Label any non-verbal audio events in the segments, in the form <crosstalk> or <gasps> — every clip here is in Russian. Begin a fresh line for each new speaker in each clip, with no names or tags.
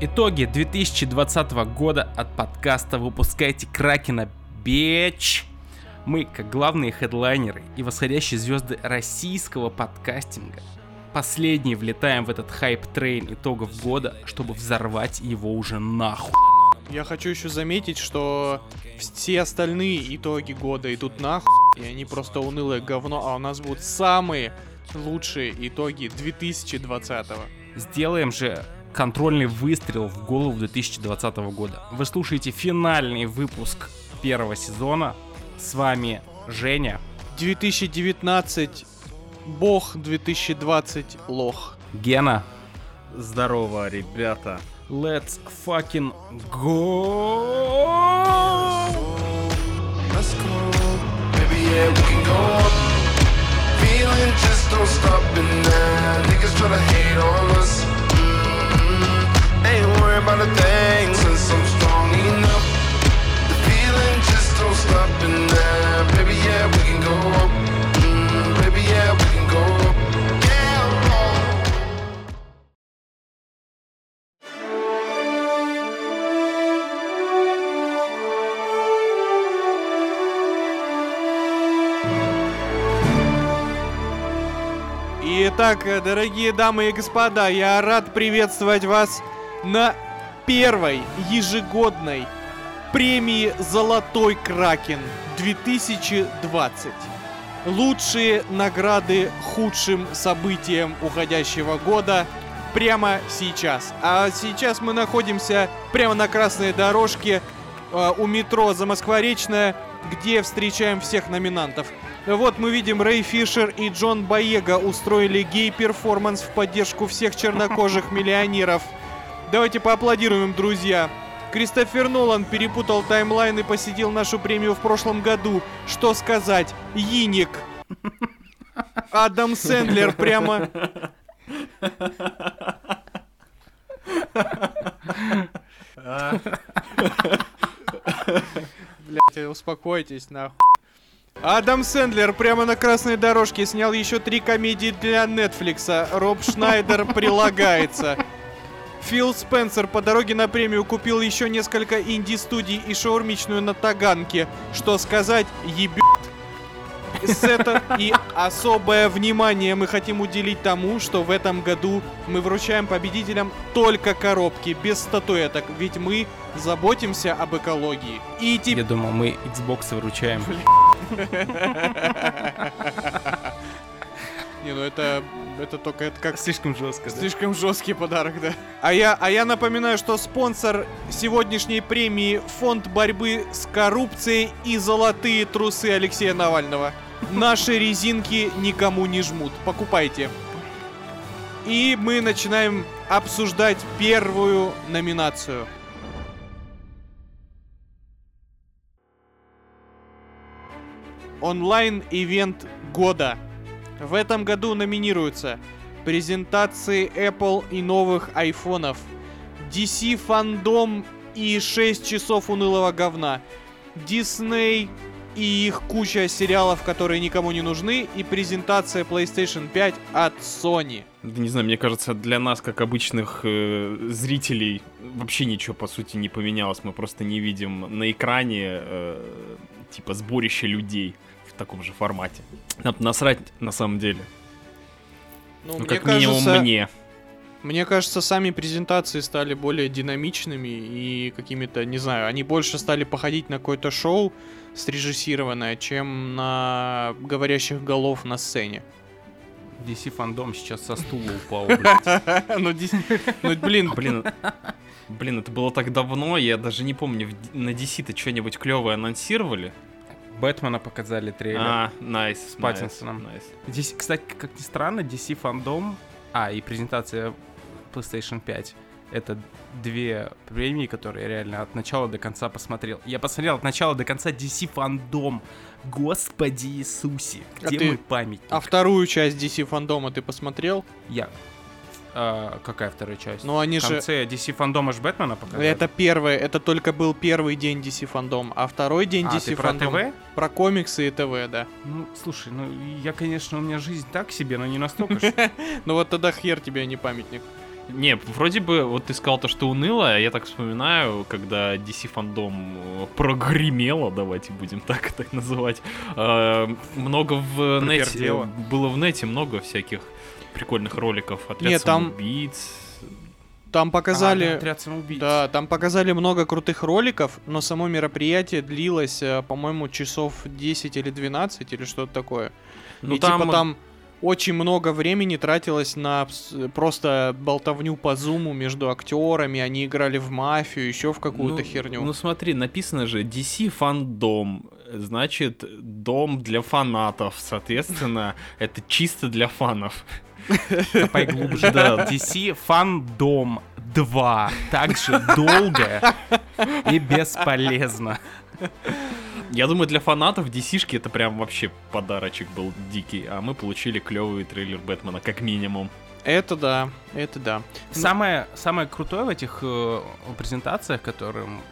Итоги 2020 года от подкаста «Выпускайте Кракена, bitch!» Мы, как главные хедлайнеры и восходящие звезды российского подкастинга, последние влетаем в этот hype train итогов года, чтобы взорвать его уже нахуй.
Я хочу еще заметить, что все остальные итоги года идут нахуй, и они просто унылое говно, а у нас будут самые лучшие итоги 2020
Сделаем же контрольный выстрел в голову 2020 года. Вы слушаете финальный выпуск первого сезона. С вами Женя.
2019 Бог, 2020 лох.
Гена.
Здорово, ребята.
Let's fucking go!
Let's go. Baby, yeah, we can go up. Feeling just don't stop and now niggas try to hate on us. Mm-hmm. Mm, oh.
Итак, э, дорогие дамы и господа, я рад приветствовать вас на первой ежегодной премии «Золотой Кракен» 2020. Лучшие награды худшим событиям уходящего года прямо сейчас. А сейчас мы находимся прямо на красной дорожке э, у метро Замоскворечная, где встречаем всех номинантов. Вот мы видим, Рэй Фишер и Джон Боега устроили гей-перформанс в поддержку всех чернокожих <laughs> миллионеров. Давайте поаплодируем, друзья. Кристофер Нолан перепутал таймлайн и посетил нашу премию в прошлом году. Что сказать? Циник. Адам Сэндлер прямо... Блять, успокойтесь, нахуй. Адам Сэндлер прямо на красной дорожке снял еще три комедии для Нетфликса. Роб Шнайдер прилагается. Фил Спенсер по дороге на премию купил еще несколько инди-студий и шаурмичную на Таганке. Что сказать, ебет. Сета и особое внимание мы хотим уделить тому, что в этом году мы вручаем победителям только коробки, без статуэток, ведь мы заботимся об экологии. И
Я
теперь...
думал, мы Xbox выручаем. <laughs> <laughs>
Не, ну это, это только это как
Слишком жестко,
Слишком жесткий подарок, да. А я, а я напоминаю, что спонсор сегодняшней премии Фонд борьбы с коррупцией и золотые трусы Алексея Навального. Наши резинки никому не жмут. Покупайте. И мы начинаем обсуждать первую номинацию. Онлайн-ивент года. В этом году номинируются презентации Apple и новых айфонов, DC фандом и 6 часов унылого говна, Disney и их куча сериалов, которые никому не нужны, и презентация PlayStation 5 от Sony.
Да не знаю, мне кажется, для нас, как обычных э, зрителей, вообще ничего, по сути, не поменялось. Мы просто не видим на экране, э, типа, сборище людей таком же формате. Нам насрать, на самом деле.
Ну,
Ну, как минимум мне.
Мне кажется, сами презентации стали более динамичными и какими-то, не знаю, они больше стали походить на какое-то шоу срежиссированное, чем на говорящих голов на сцене.
DC фандом сейчас со стула упал, блядь. <laughs>
Ну, ну, блин,
Блин, блин, это было так давно, я даже не помню, на DC-то что-нибудь клевое анонсировали?
Бэтмена показали трейлер.
А, найс. С
Паттинсоном. Здесь, кстати, как ни странно, DC фандом, а, и презентация PlayStation 5, это две премии, которые я реально от начала до конца посмотрел. Я посмотрел от начала до конца DC фандом. Господи Иисусе,
А
где
ты-
мой памятник?
а вторую часть DC фандома ты посмотрел?
Я. А, какая вторая часть?
Ну, они
В
же...
конце DC фандома ж Бэтмена показали?
Это первое, это только был первый день DC фандом, а второй день
А,
DC
ты про
фандом
ТВ?
про комиксы и ТВ, да.
Ну, слушай, ну я, конечно, у меня жизнь так себе, но не настолько. <laughs>
Ну вот тогда хер тебе, а не памятник.
Не, вроде бы, вот ты сказал то, что уныло, а я так вспоминаю, когда DC фандом э, прогремело, давайте будем так это <laughs> называть. э, много в нете, было в нете много всяких прикольных роликов. Отряд
Не, там-
самоубийц.
Там показали...
А, да, отряд самоубийц.
Да, там показали много крутых роликов, но само мероприятие длилось, э, по-моему, часов 10 или 12 или что-то такое.
Ну,
и
там-
типа там очень много времени тратилось на просто болтовню по зуму между актерами, они играли в мафию, еще в какую-то
ну,
херню.
Ну смотри, написано же DC фандом, значит дом для фанатов, соответственно, <laughs> это чисто для фанов.
Копай глубже.
Да.
DC Фандом 2. Также долго и бесполезно.
Я думаю, для фанатов DC-шки это прям вообще подарочек был дикий, а мы получили клевый трейлер Бэтмена, как минимум.
Это да, это да.
Самое, самое крутое в этих э, презентациях, которым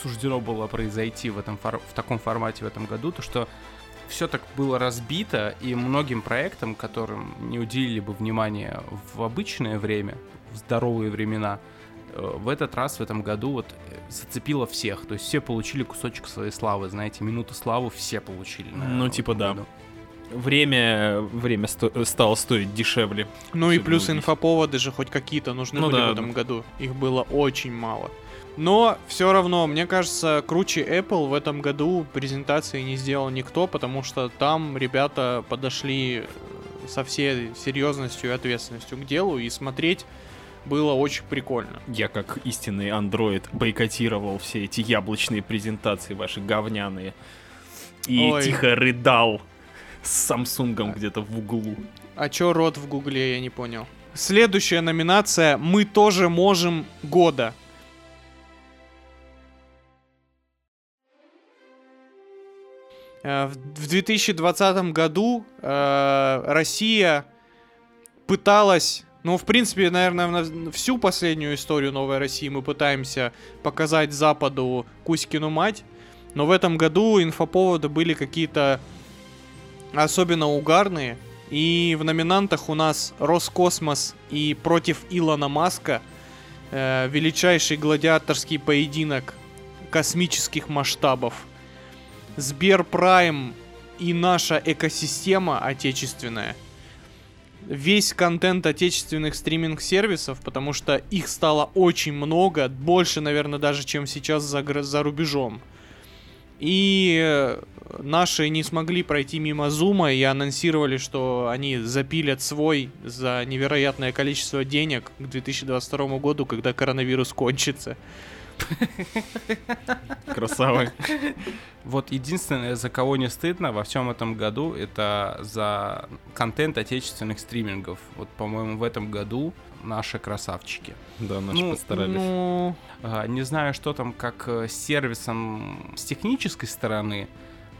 суждено было произойти в, этом фор- в таком формате в этом году, то что все так было разбито, и многим проектам, которым не уделили бы внимания в обычное время, в здоровые времена, э, в этот раз, в этом году, вот э, зацепило всех. То есть все получили кусочек своей славы, знаете, минуту славы все получили. наверное,
Ну, типа, да.
году.
Время, время сто- стало стоить дешевле.
Ну и плюс инфоповоды же хоть какие-то нужны
Ну
были
да,
в этом году. Их было очень мало. Но все равно, мне кажется, круче Apple в этом году презентации не сделал никто, потому что там ребята подошли э, со всей серьезностью и ответственностью к делу, и смотреть было очень прикольно.
Я как истинный андроид бойкотировал все эти яблочные презентации ваши говняные. И
Ой.
тихо рыдал с Самсунгом где-то в углу.
А чё рот в гугле, я не понял. Следующая номинация «Мы тоже можем года». В в 2020 году э, Россия пыталась, ну, в принципе, наверное, на всю последнюю историю Новой России мы пытаемся показать Западу Кузькину мать, но в этом году инфоповоды были какие-то особенно угарные. И в номинантах у нас Роскосмос и против Илона Маска. э, величайший гладиаторский поединок космических масштабов. Сберпрайм и наша экосистема отечественная. Весь контент отечественных стриминг-сервисов, потому что их стало очень много, больше, наверное, даже, чем сейчас за, за рубежом. И э, наши не смогли пройти мимо Зума и анонсировали, что они запилят свой за невероятное количество денег к 2022 году, когда коронавирус кончится. <laughs>
Красавы.
Вот единственное, за кого не стыдно во всем этом году, это за контент отечественных стримингов. Вот, по-моему, в этом году наши красавчики.
Да, наши
Ну,
постарались.
Ну,
А, Не знаю, что там как э, с сервисом с технической стороны.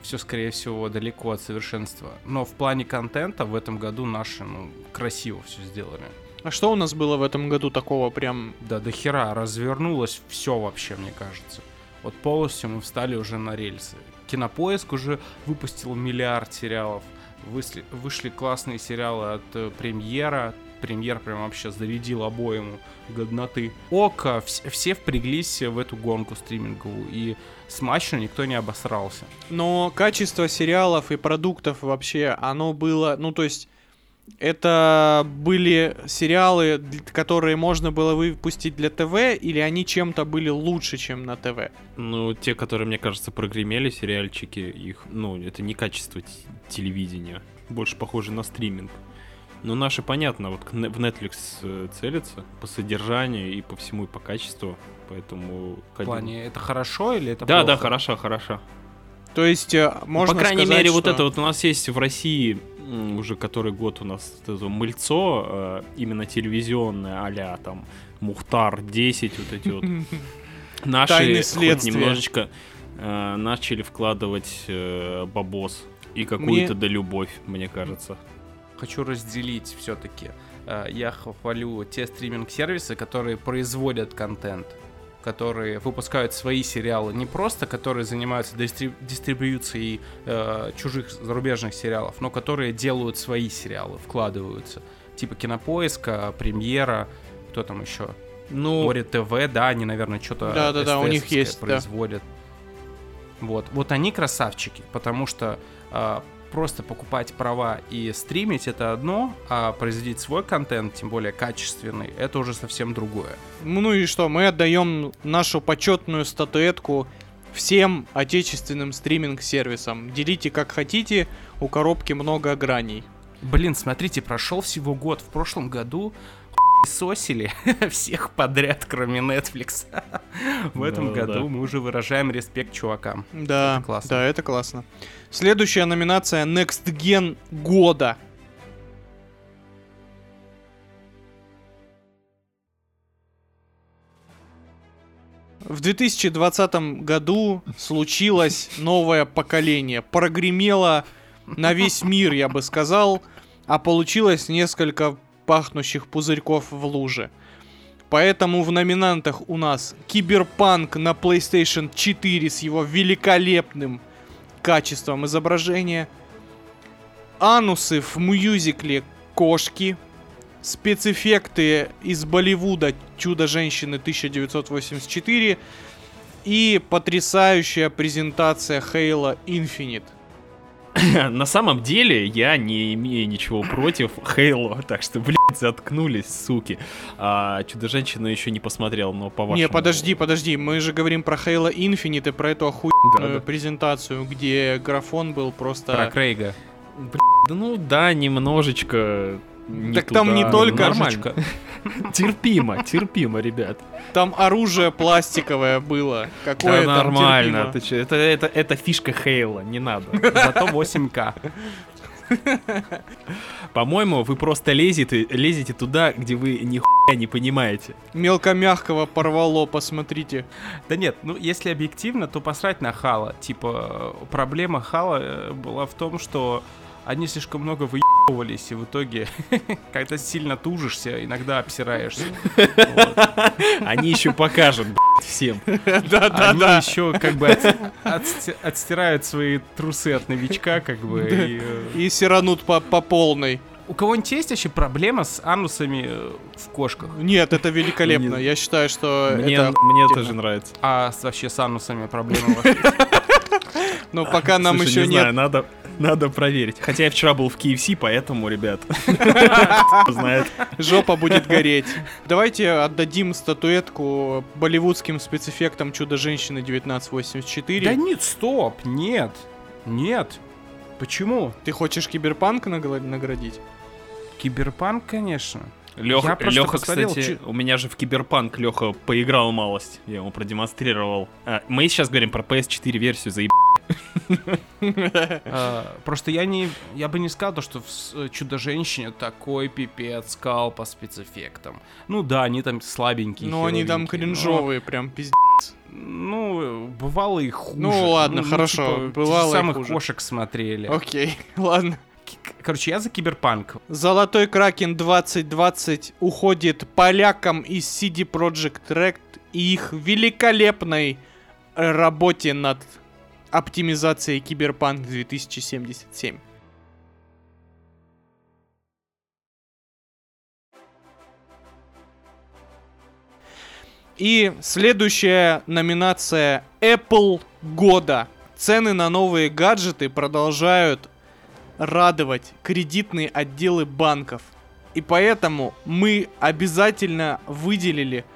Все, скорее всего, далеко от совершенства. Но в плане контента в этом году наши, ну, красиво все сделали.
А что у нас было в этом году такого прям...
Да до хера развернулось все вообще, мне кажется. Вот полностью мы встали уже на рельсы. Кинопоиск уже выпустил миллиард сериалов. Вышли, вышли классные сериалы от э, премьера. Премьер прям вообще зарядил обоему годноты. Ока, вс- все впряглись в эту гонку стриминговую. И смачно никто не обосрался.
Но качество сериалов и продуктов вообще, оно было... Ну, то есть... Это были сериалы, которые можно было выпустить для ТВ, или они чем-то были лучше, чем на ТВ?
Ну, те, которые, мне кажется, прогремели, сериальчики, их, ну, это не качество телевидения. Больше похоже на стриминг. Но наши, понятно, вот в Netflix э, целятся по содержанию и по всему, и по качеству. Поэтому...
В плане, это хорошо или это
Да,
плохо?
да, хорошо, хорошо.
То есть, э, можно
Ну, По крайней
сказать,
мере, вот
что-
это вот у нас есть в России уже который год у нас это мыльцо, э, именно телевизионное, а там Мухтар 10, вот эти вот. <laughs> Наши хоть немножечко э, начали вкладывать э, бабос и какую-то
Мне-
да любовь, мне кажется.
хочу разделить все-таки. Я хвалю те стриминг-сервисы, которые производят контент, которые выпускают свои сериалы, не просто которые занимаются дистри- дистрибьюцией э, чужих зарубежных сериалов, но которые делают свои сериалы, вкладываются. Типа кинопоиска, премьера, кто там еще?
Ну,
Море ТВ, да, они, наверное, что-то
Да-да-да, у них есть, да.
производят. Вот, вот они красавчики, потому что а, просто покупать права и стримить это одно, а производить свой контент, тем более качественный, это уже совсем другое.
Ну и что, мы отдаем нашу почетную статуэтку всем отечественным стриминг-сервисам. Делите как хотите, у коробки много граней.
Блин, смотрите, прошел всего год. В прошлом году сосили <laughs> всех подряд, кроме Netflix. <laughs> В этом
Да-да-да.
году мы уже выражаем респект чувакам.
Да,
Это классно.
да, это классно. Следующая номинация Next Gen года. В 2020 году случилось <laughs> новое поколение. Прогремело на весь мир, я бы сказал, а получилось несколько пахнущих пузырьков в луже. Поэтому в номинантах у нас Киберпанк на PlayStation 4 с его великолепным качеством изображения, анусы в мюзикле «Кошки», спецэффекты из Болливуда «Чудо-женщины 1984» и потрясающая презентация Halo Infinite. <coughs>
на самом деле я не имею ничего против Хейло, так что, блядь, заткнулись, суки. А, Чудо-женщину еще не посмотрел, но по вашему...
Не, подожди, подожди, мы же говорим про Halo Infinite и про эту охуенную
Да-да.
презентацию, где графон был просто...
Про Крейга.
Да ну да, немножечко... не
Так там не
туда.
только-
Нормально. <laughs> Терпимо, терпимо, ребят.
Там оружие пластиковое было. Какое
Да нормально. Ты чё, это, это, это фишка Хейла, не надо.
Зато 8К. <laughs>
По-моему, вы просто лезете, лезете туда, где вы нихуя не понимаете.
Мелкомягкого порвало, посмотрите.
Да нет, ну если объективно, то посрать на Хала. Типа, проблема Хала э, была в том, что они слишком много выебывались, и в итоге, <laughs> когда сильно тужишься, иногда обсираешься.
Они еще покажут, всем. <laughs>
Они
Да-да-да.
еще как бы от- отсти- отстирают свои трусы от новичка, как бы. и, э,
И сиранут по, по полной.
У кого-нибудь есть вообще проблема с анусами э, в кошках?
Нет, это великолепно. Я считаю, что
Мне,
это...
мне тоже нравится.
А вообще с анусами проблемы ваши? <laughs>
Но пока нам еще
не
нет.
знаю, надо, надо проверить. Хотя я вчера был в KFC, поэтому, ребят, <laughs> знает.
Жопа будет гореть. Давайте отдадим статуэтку болливудским спецэффектам Чудо-женщины 1984.
Да нет, стоп, нет, нет. Почему?
Ты хочешь киберпанк наградить?
Киберпанк, конечно.
Леха, Леха,
посмотрел,
кстати,
чё-
у меня же в Киберпанк Леха поиграл малость. Я ему продемонстрировал. А, мы сейчас говорим про PS4 версию, заеб...
А, Просто я не, я бы не сказал то, что в э, Чудо-женщине такой пипец скал по спецэффектам. Ну да, они там слабенькие.
Ну, они там кринжовые, прям пиздец.
Ну, бывало и хуже.
Ну, ладно, хорошо,
типа,
бывало и
самых
хуже.
кошек смотрели.
Окей, <laughs> ладно.
Короче, я за Киберпанк.
Золотой Кракен 2020 уходит полякам из CD Projekt Red и их великолепной э, работе над оптимизацией Киберпанк 2077. И следующая номинация Apple года. Цены на новые гаджеты продолжают радовать кредитные отделы банков. И поэтому мы обязательно выделили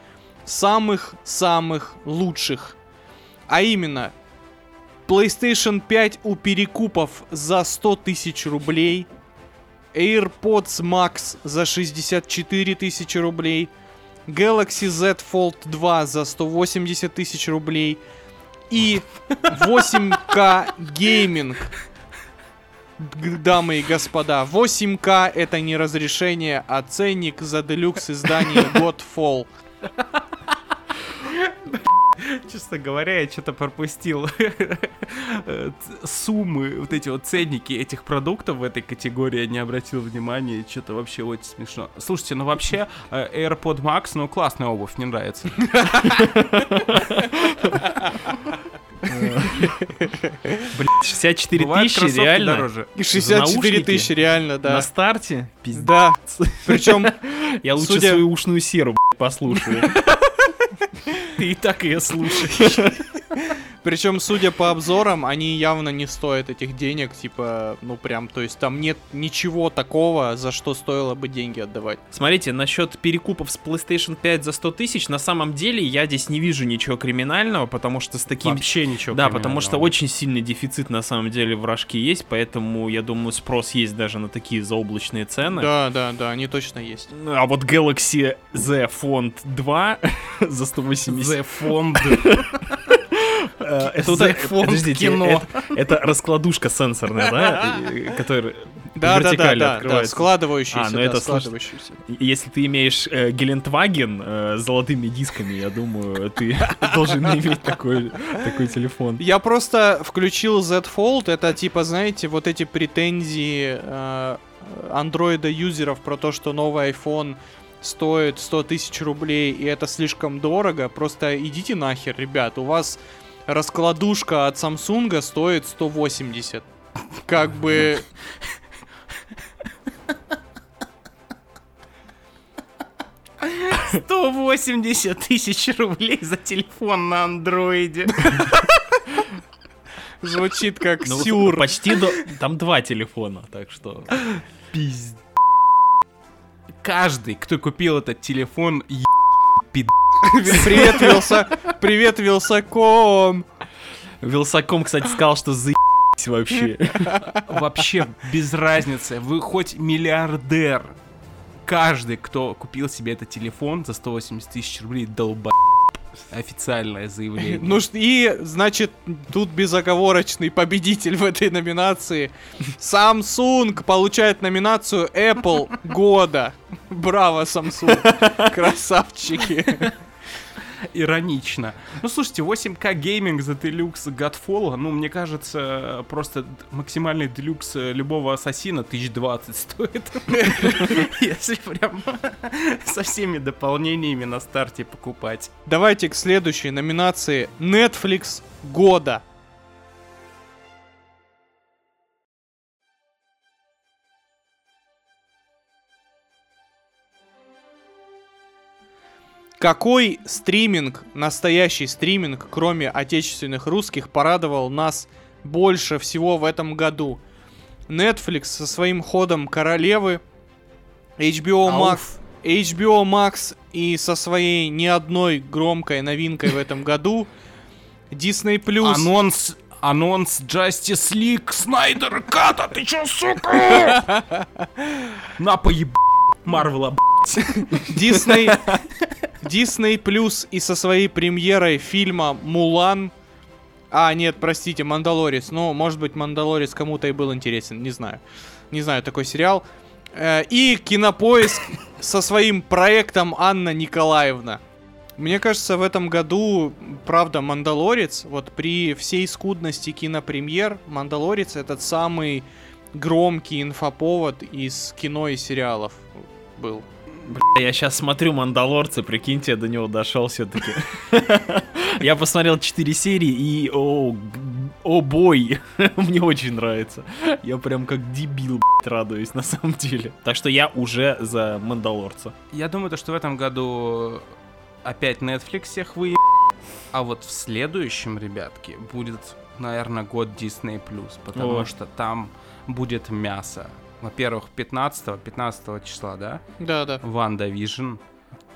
самых-самых лучших. А именно, PlayStation 5 у перекупов за 100 тысяч рублей, AirPods Max за 64 тысячи рублей, Galaxy Z Fold 2 за 180 тысяч рублей. И 8К гейминг Г- Дамы и господа, 8К это не разрешение, а ценник за делюкс издание <laughs> Godfall. <laughs>
Честно говоря, я что-то пропустил <laughs> суммы, вот эти вот ценники этих продуктов в этой категории, я не обратил внимания, что-то вообще очень смешно. Слушайте, ну вообще, э, AirPod Max, ну классная обувь, мне нравится.
Блин, 64
Бывают
тысячи, реально?
дороже.
И 64
наушники?
тысячи, реально, да.
На старте? Пиздец.
Да. Причем,
Я лучше
Судя-
свою ушную серу блядь, послушаю.
Ты <laughs> и так ее слушаешь. <laughs>
причем, судя по обзорам, они явно не стоят этих денег, типа, ну прям, то есть там нет ничего такого, за что стоило бы деньги отдавать.
Смотрите, насчет перекупов с PlayStation 5 за 100 тысяч, на самом деле я здесь не вижу ничего криминального, потому что с таким...
Вообще ничего
Да, потому что очень сильный дефицит на самом деле в рожке есть, поэтому я думаю спрос есть даже на такие заоблачные цены.
Да, да, да, они точно есть.
А вот Galaxy Z Font 2 <laughs> за 180
The Fond.
Э, это вот- подождите,
кино.
Это, раскладушка сенсорная, да? Которая
Да, да, да,
вертикально
да, да,
открывается.
складывающийся,
А, ну
да,
это
складывающийся.
Если ты имеешь э, Гелендваген э, с золотыми дисками, я думаю, ты <laughs> должен иметь такой, такой телефон.
Я просто включил Z Fold, это типа, знаете, вот эти претензии э, андроида-юзеров про то, что новый iPhone стоит 100 тысяч рублей, и это слишком дорого. Просто идите нахер, ребят, у вас раскладушка от Samsung стоит 180. Как бы...
180 тысяч рублей за телефон на андроиде.
Звучит как
Ну,
сюр.
Почти до... Там два телефона, так что...
Пиздец. Каждый, кто купил этот телефон, е- <laughs>
Привет, Вилса... Привет, Вилсаком.
Вилсаком, кстати, сказал, что за вообще. <laughs>
вообще без разницы. Вы хоть миллиардер. Каждый, кто купил себе этот телефон за 180 тысяч рублей, долба. Официальное заявление.
Ну и, значит, тут безоговорочный победитель в этой номинации. Samsung получает номинацию Apple года. Браво, Samsung. <laughs> Красавчики.
Иронично. Ну, слушайте, 8К гейминг за делюкс Godfall, ну, мне кажется, просто максимальный делюкс любого ассасина 1020 стоит. <laughs> Если прям со всеми дополнениями на старте покупать.
Давайте к следующей номинации. Netflix года. Какой стриминг, настоящий стриминг, кроме отечественных русских, порадовал нас больше всего в этом году? Netflix со своим ходом королевы, HBO Max. HBO Max и со своей не одной громкой новинкой в этом году, Disney Plus,
Анонс Анонс Justice League Снайдер Ката, ты чё, сука? <laughs> На поеб... Марвела.
Disney, Disney Plus и со своей премьерой фильма Мулан. А, нет, простите, Мандалорец. Ну, может быть, Мандалорец кому-то и был интересен, не знаю. Не знаю, такой сериал. Э, И Кинопоиск со своим проектом Анна Николаевна. Мне кажется, в этом году, правда, Мандалорец, вот при всей скудности кинопремьер, Мандалорец этот самый громкий инфоповод из кино и сериалов был.
Бля, я сейчас смотрю Мандалорцы, прикиньте, я до него дошел все-таки. <laughs> Я посмотрел 4 серии и о, о бой, <laughs> мне очень нравится. Я прям как дебил, блядь, радуюсь на самом деле. Так что я уже за Мандалорца.
Я думаю, то, что в этом году опять Netflix всех вы... А вот в следующем, ребятки, будет, наверное, год Disney+, потому
О.
что там будет мясо. Во-первых, 15 15 числа, да?
Да-да.
WandaVision.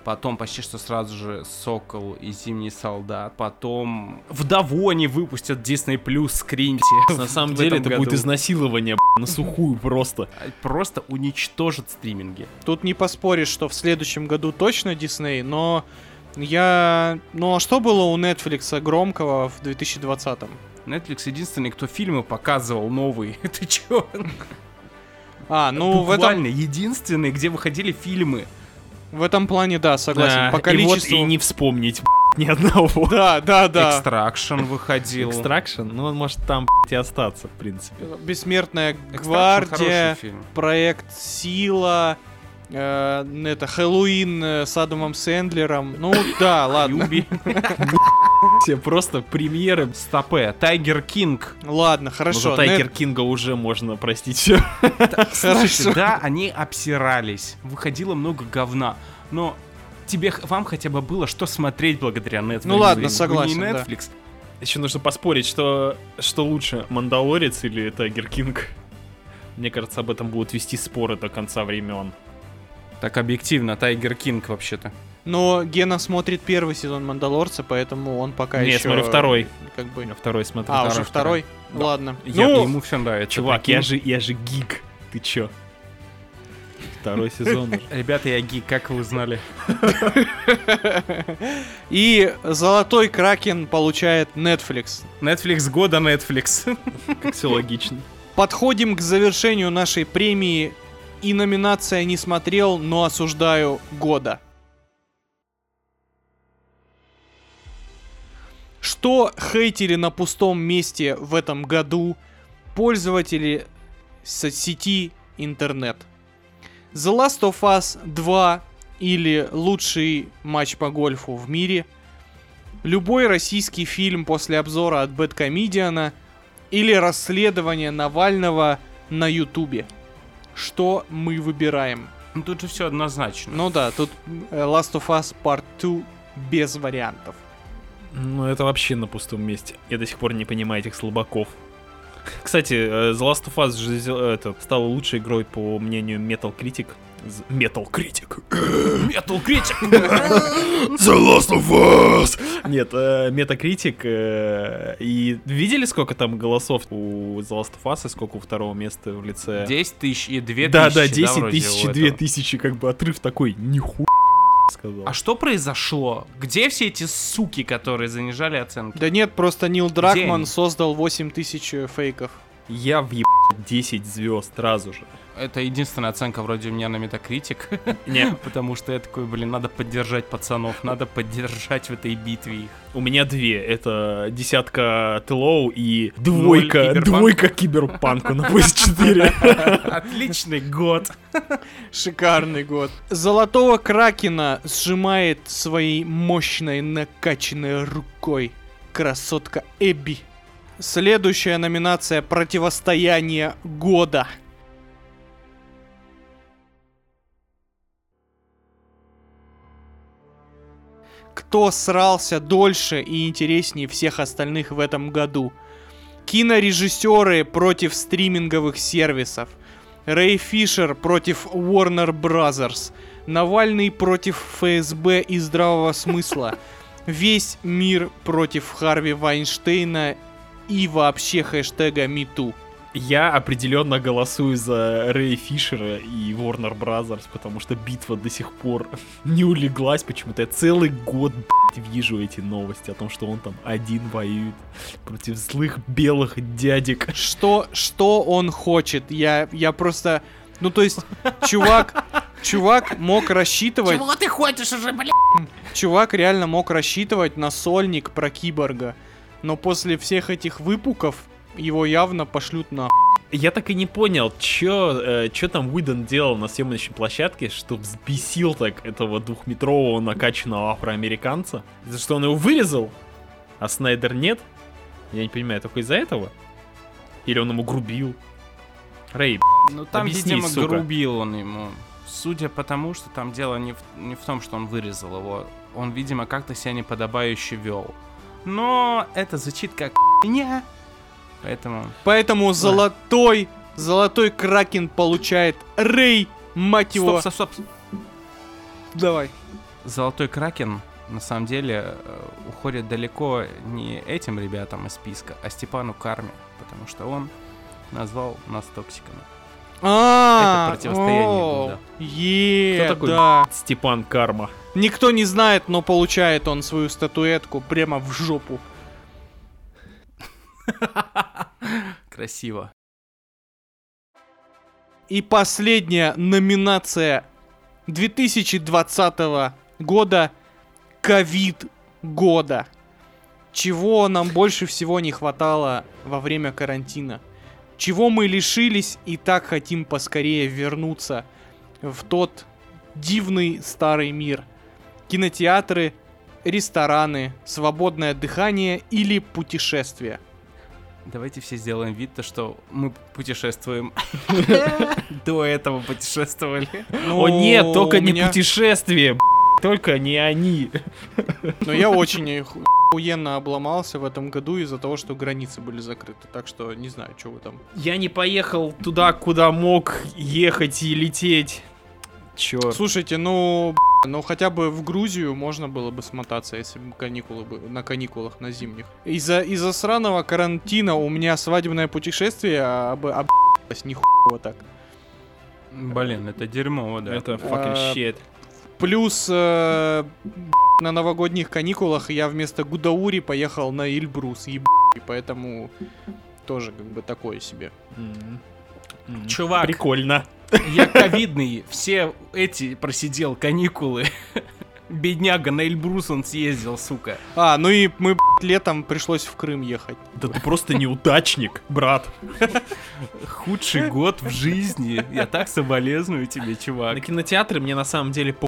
Потом почти что сразу же Сокол и Зимний Солдат. Потом Вдову они выпустят Disney Plus скриньте.
На самом
в
деле это будет
году.
изнасилование блядь, на сухую просто.
Просто уничтожат стриминги.
Тут не поспоришь, что в следующем году точно Дисней, но я... Ну а что было у Netflix громкого в 2020-м?
Netflix единственный, кто фильмы показывал новые. <laughs> Ты чё?
А, ну в этом,
единственный, где выходили фильмы.
в этом плане, да, согласен.
Да,
По
И вот
количеству...
и не вспомнить ни одного.
Да, да, да.
Extraction выходил.
Extraction, ну он может там и остаться, в принципе.
Бессмертная гвардия, проект Сила, э, это Хэллоуин э, с Адамом Сэндлером. Ну да, <laughs> ладно. <laughs>
Все просто премьеры.
Стопе. Тайгер Кинг.
Ладно,
Но
хорошо.
за Тайгер Кинга уже можно простить все. <laughs>
Слушайте, да, они обсирались. Выходило много говна. Но тебе, вам хотя бы было что смотреть благодаря Netflix.
Ну ладно, согласен.
Netflix.
Еще нужно поспорить, что, что лучше, Мандалорец или Тайгер Кинг. Мне кажется, об этом будут вести споры до конца времен.
Так объективно, Тайгер Кинг вообще-то.
Но Гена смотрит первый сезон Мандалорца, поэтому он пока
Не,
еще...
смотрю второй.
Как бы...
Я второй смотрю.
А,
второй,
уже второй?
Да.
Ладно.
Я-
ну,
Ему все нравится.
Чувак, я же, я же гик. Ты чё? Второй сезон. <laughs>
Ребята, я гик, как вы узнали?
и Золотой Кракен получает Netflix.
Netflix года Netflix.
Как все логично.
Подходим к завершению нашей премии. И номинация «Не смотрел, но осуждаю года». Что хейтили на пустом месте в этом году пользователи соцсети интернет? The Last of Us 2 или лучший матч по гольфу в мире? Любой российский фильм после обзора от Бэткомедиана или расследование Навального на Ютубе? Что мы выбираем?
Ну тут же все однозначно.
Ну да, тут э, Last of Us Part 2 без вариантов.
Ну, это вообще на пустом месте. Я до сих пор не понимаю этих слабаков. Кстати, э, The Last of Us же взял- это, стала лучшей игрой по мнению Metal Critic. Metal Critic. <gasps>
Metal Critic! <laughs>
The Last of Us! Нет, э, Metacritic. э, И видели, сколько там голосов у The Last of Us и сколько у второго места в лице?
10 тысяч и 2 тысячи.
Да, да, 10
вроде
тысяч и 2
этого.
тысячи, как бы отрыв такой, нихуя сказал.
А что произошло? Где все эти суки, которые занижали оценки?
Да нет, просто Нил Дракман создал 8000 э, фейков.
Я въеб 10 звезд сразу же.
Это единственная оценка вроде у меня на Metacritic. <laughs>
Не, <laughs>
Потому что я такой, блин, надо поддержать пацанов, надо поддержать в этой битве их.
у меня две. Это десятка Тлоу и двойка, двойка Киберпанку на PS4. <laughs>
Отличный год.
Шикарный год. Золотого Кракена сжимает своей мощной накачанной рукой красотка Эбби. Следующая номинация «Противостояние года». Кто срался дольше и интереснее всех остальных в этом году? Кинорежиссеры против стриминговых сервисов. Рэй Фишер против Warner Brothers. Навальный против ФСБ и здравого смысла. Весь мир против Харви Вайнштейна и вообще хэштега МИТУ.
Я определенно голосую за Рэя Фишера и Warner Brothers, потому что битва до сих пор <laughs> не улеглась. Почему-то я целый год, блядь, вижу эти новости о том, что он там один воюет против злых белых дядек.
Что, что он хочет? Я, я просто... Ну, то есть, чувак, чувак мог рассчитывать...
Чего ты хочешь уже, блин?
Чувак реально мог рассчитывать на сольник про киборга. Но после всех этих выпуков его явно пошлют на
Я так и не понял, чё, э, чё там Уидон делал на съемочной площадке, что взбесил так этого двухметрового накачанного афроамериканца. За что он его вырезал, а Снайдер нет? Я не понимаю, только из-за этого? Или он ему грубил? Рэй,
Ну там,
Объясни,
видимо,
сука.
грубил он ему. Судя по тому, что там дело не в, не в том, что он вырезал его. Он, видимо, как-то себя неподобающе вел. Но это звучит как меня. Поэтому...
Поэтому золотой, золотой кракен получает Рэй, мать его.
Стоп, стоп, стоп.
Давай.
Золотой Кракен, на самом деле, э, уходит далеко не этим ребятам из списка, а Степану Карме. Потому что он назвал нас токсиками.
А,
Это противостояние
Кто такой?
да.
Степан Карма.
Никто не знает, но получает он свою статуэтку прямо в жопу. <laughs>
Красиво.
И последняя номинация 2020 года ковид года. Чего нам больше всего не хватало во время карантина? Чего мы лишились и так хотим поскорее вернуться в тот дивный старый мир. Кинотеатры, рестораны, свободное дыхание или путешествия.
Давайте все сделаем вид, то, что мы путешествуем. <laughs> До этого путешествовали.
Ну,
О нет, только не путешествие, только не они.
Но я очень оху- охуенно обломался в этом году из-за того, что границы были закрыты. Так что не знаю, что вы там.
Я не поехал туда, куда мог ехать и лететь. Черт.
Слушайте, ну, б***ь, ну хотя бы в Грузию можно было бы смотаться, если бы каникулы бы на каникулах на зимних. Из-за из-за сраного карантина у меня свадебное путешествие об, объебалось нихуево так.
Блин, это дерьмово, да.
Это fucking
А,
shit.
Плюс э, на новогодних каникулах я вместо Гудаури поехал на Эльбрус, еб***ь, поэтому тоже как бы такое себе.
М.
Чувак.
Прикольно.
Я ковидный, все эти просидел каникулы. Бедняга на Эльбрус он съездил, сука.
А, ну и мы летом пришлось в Крым ехать.
Да ты просто неудачник, брат.
Худший год в жизни. Я так соболезную тебе,
На
чувак.
кинотеатры мне на самом деле по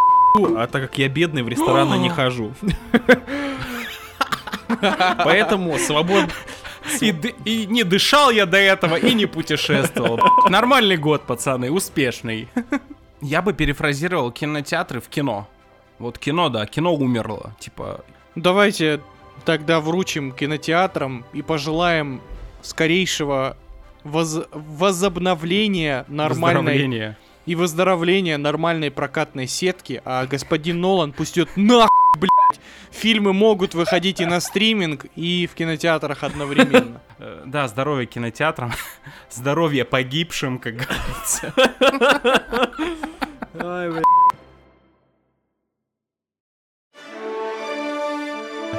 а так как я бедный, в рестораны не <gasps> хожу. Поэтому свобод...
И, и не дышал я до этого, и не путешествовал. <laughs> Нормальный год, пацаны, успешный. Я бы перефразировал кинотеатры в кино. Вот кино, да, кино умерло. Типа,
Давайте тогда вручим кинотеатрам и пожелаем скорейшего воз- возобновления нормальной и выздоровления нормальной прокатной сетки, а господин Нолан пустит нахуй, блядь. <laughs> Фильмы могут выходить и на стриминг, и в кинотеатрах одновременно. <laughs>
Э, Да, здоровье кинотеатрам. <laughs> Здоровье погибшим, как говорится. <laughs>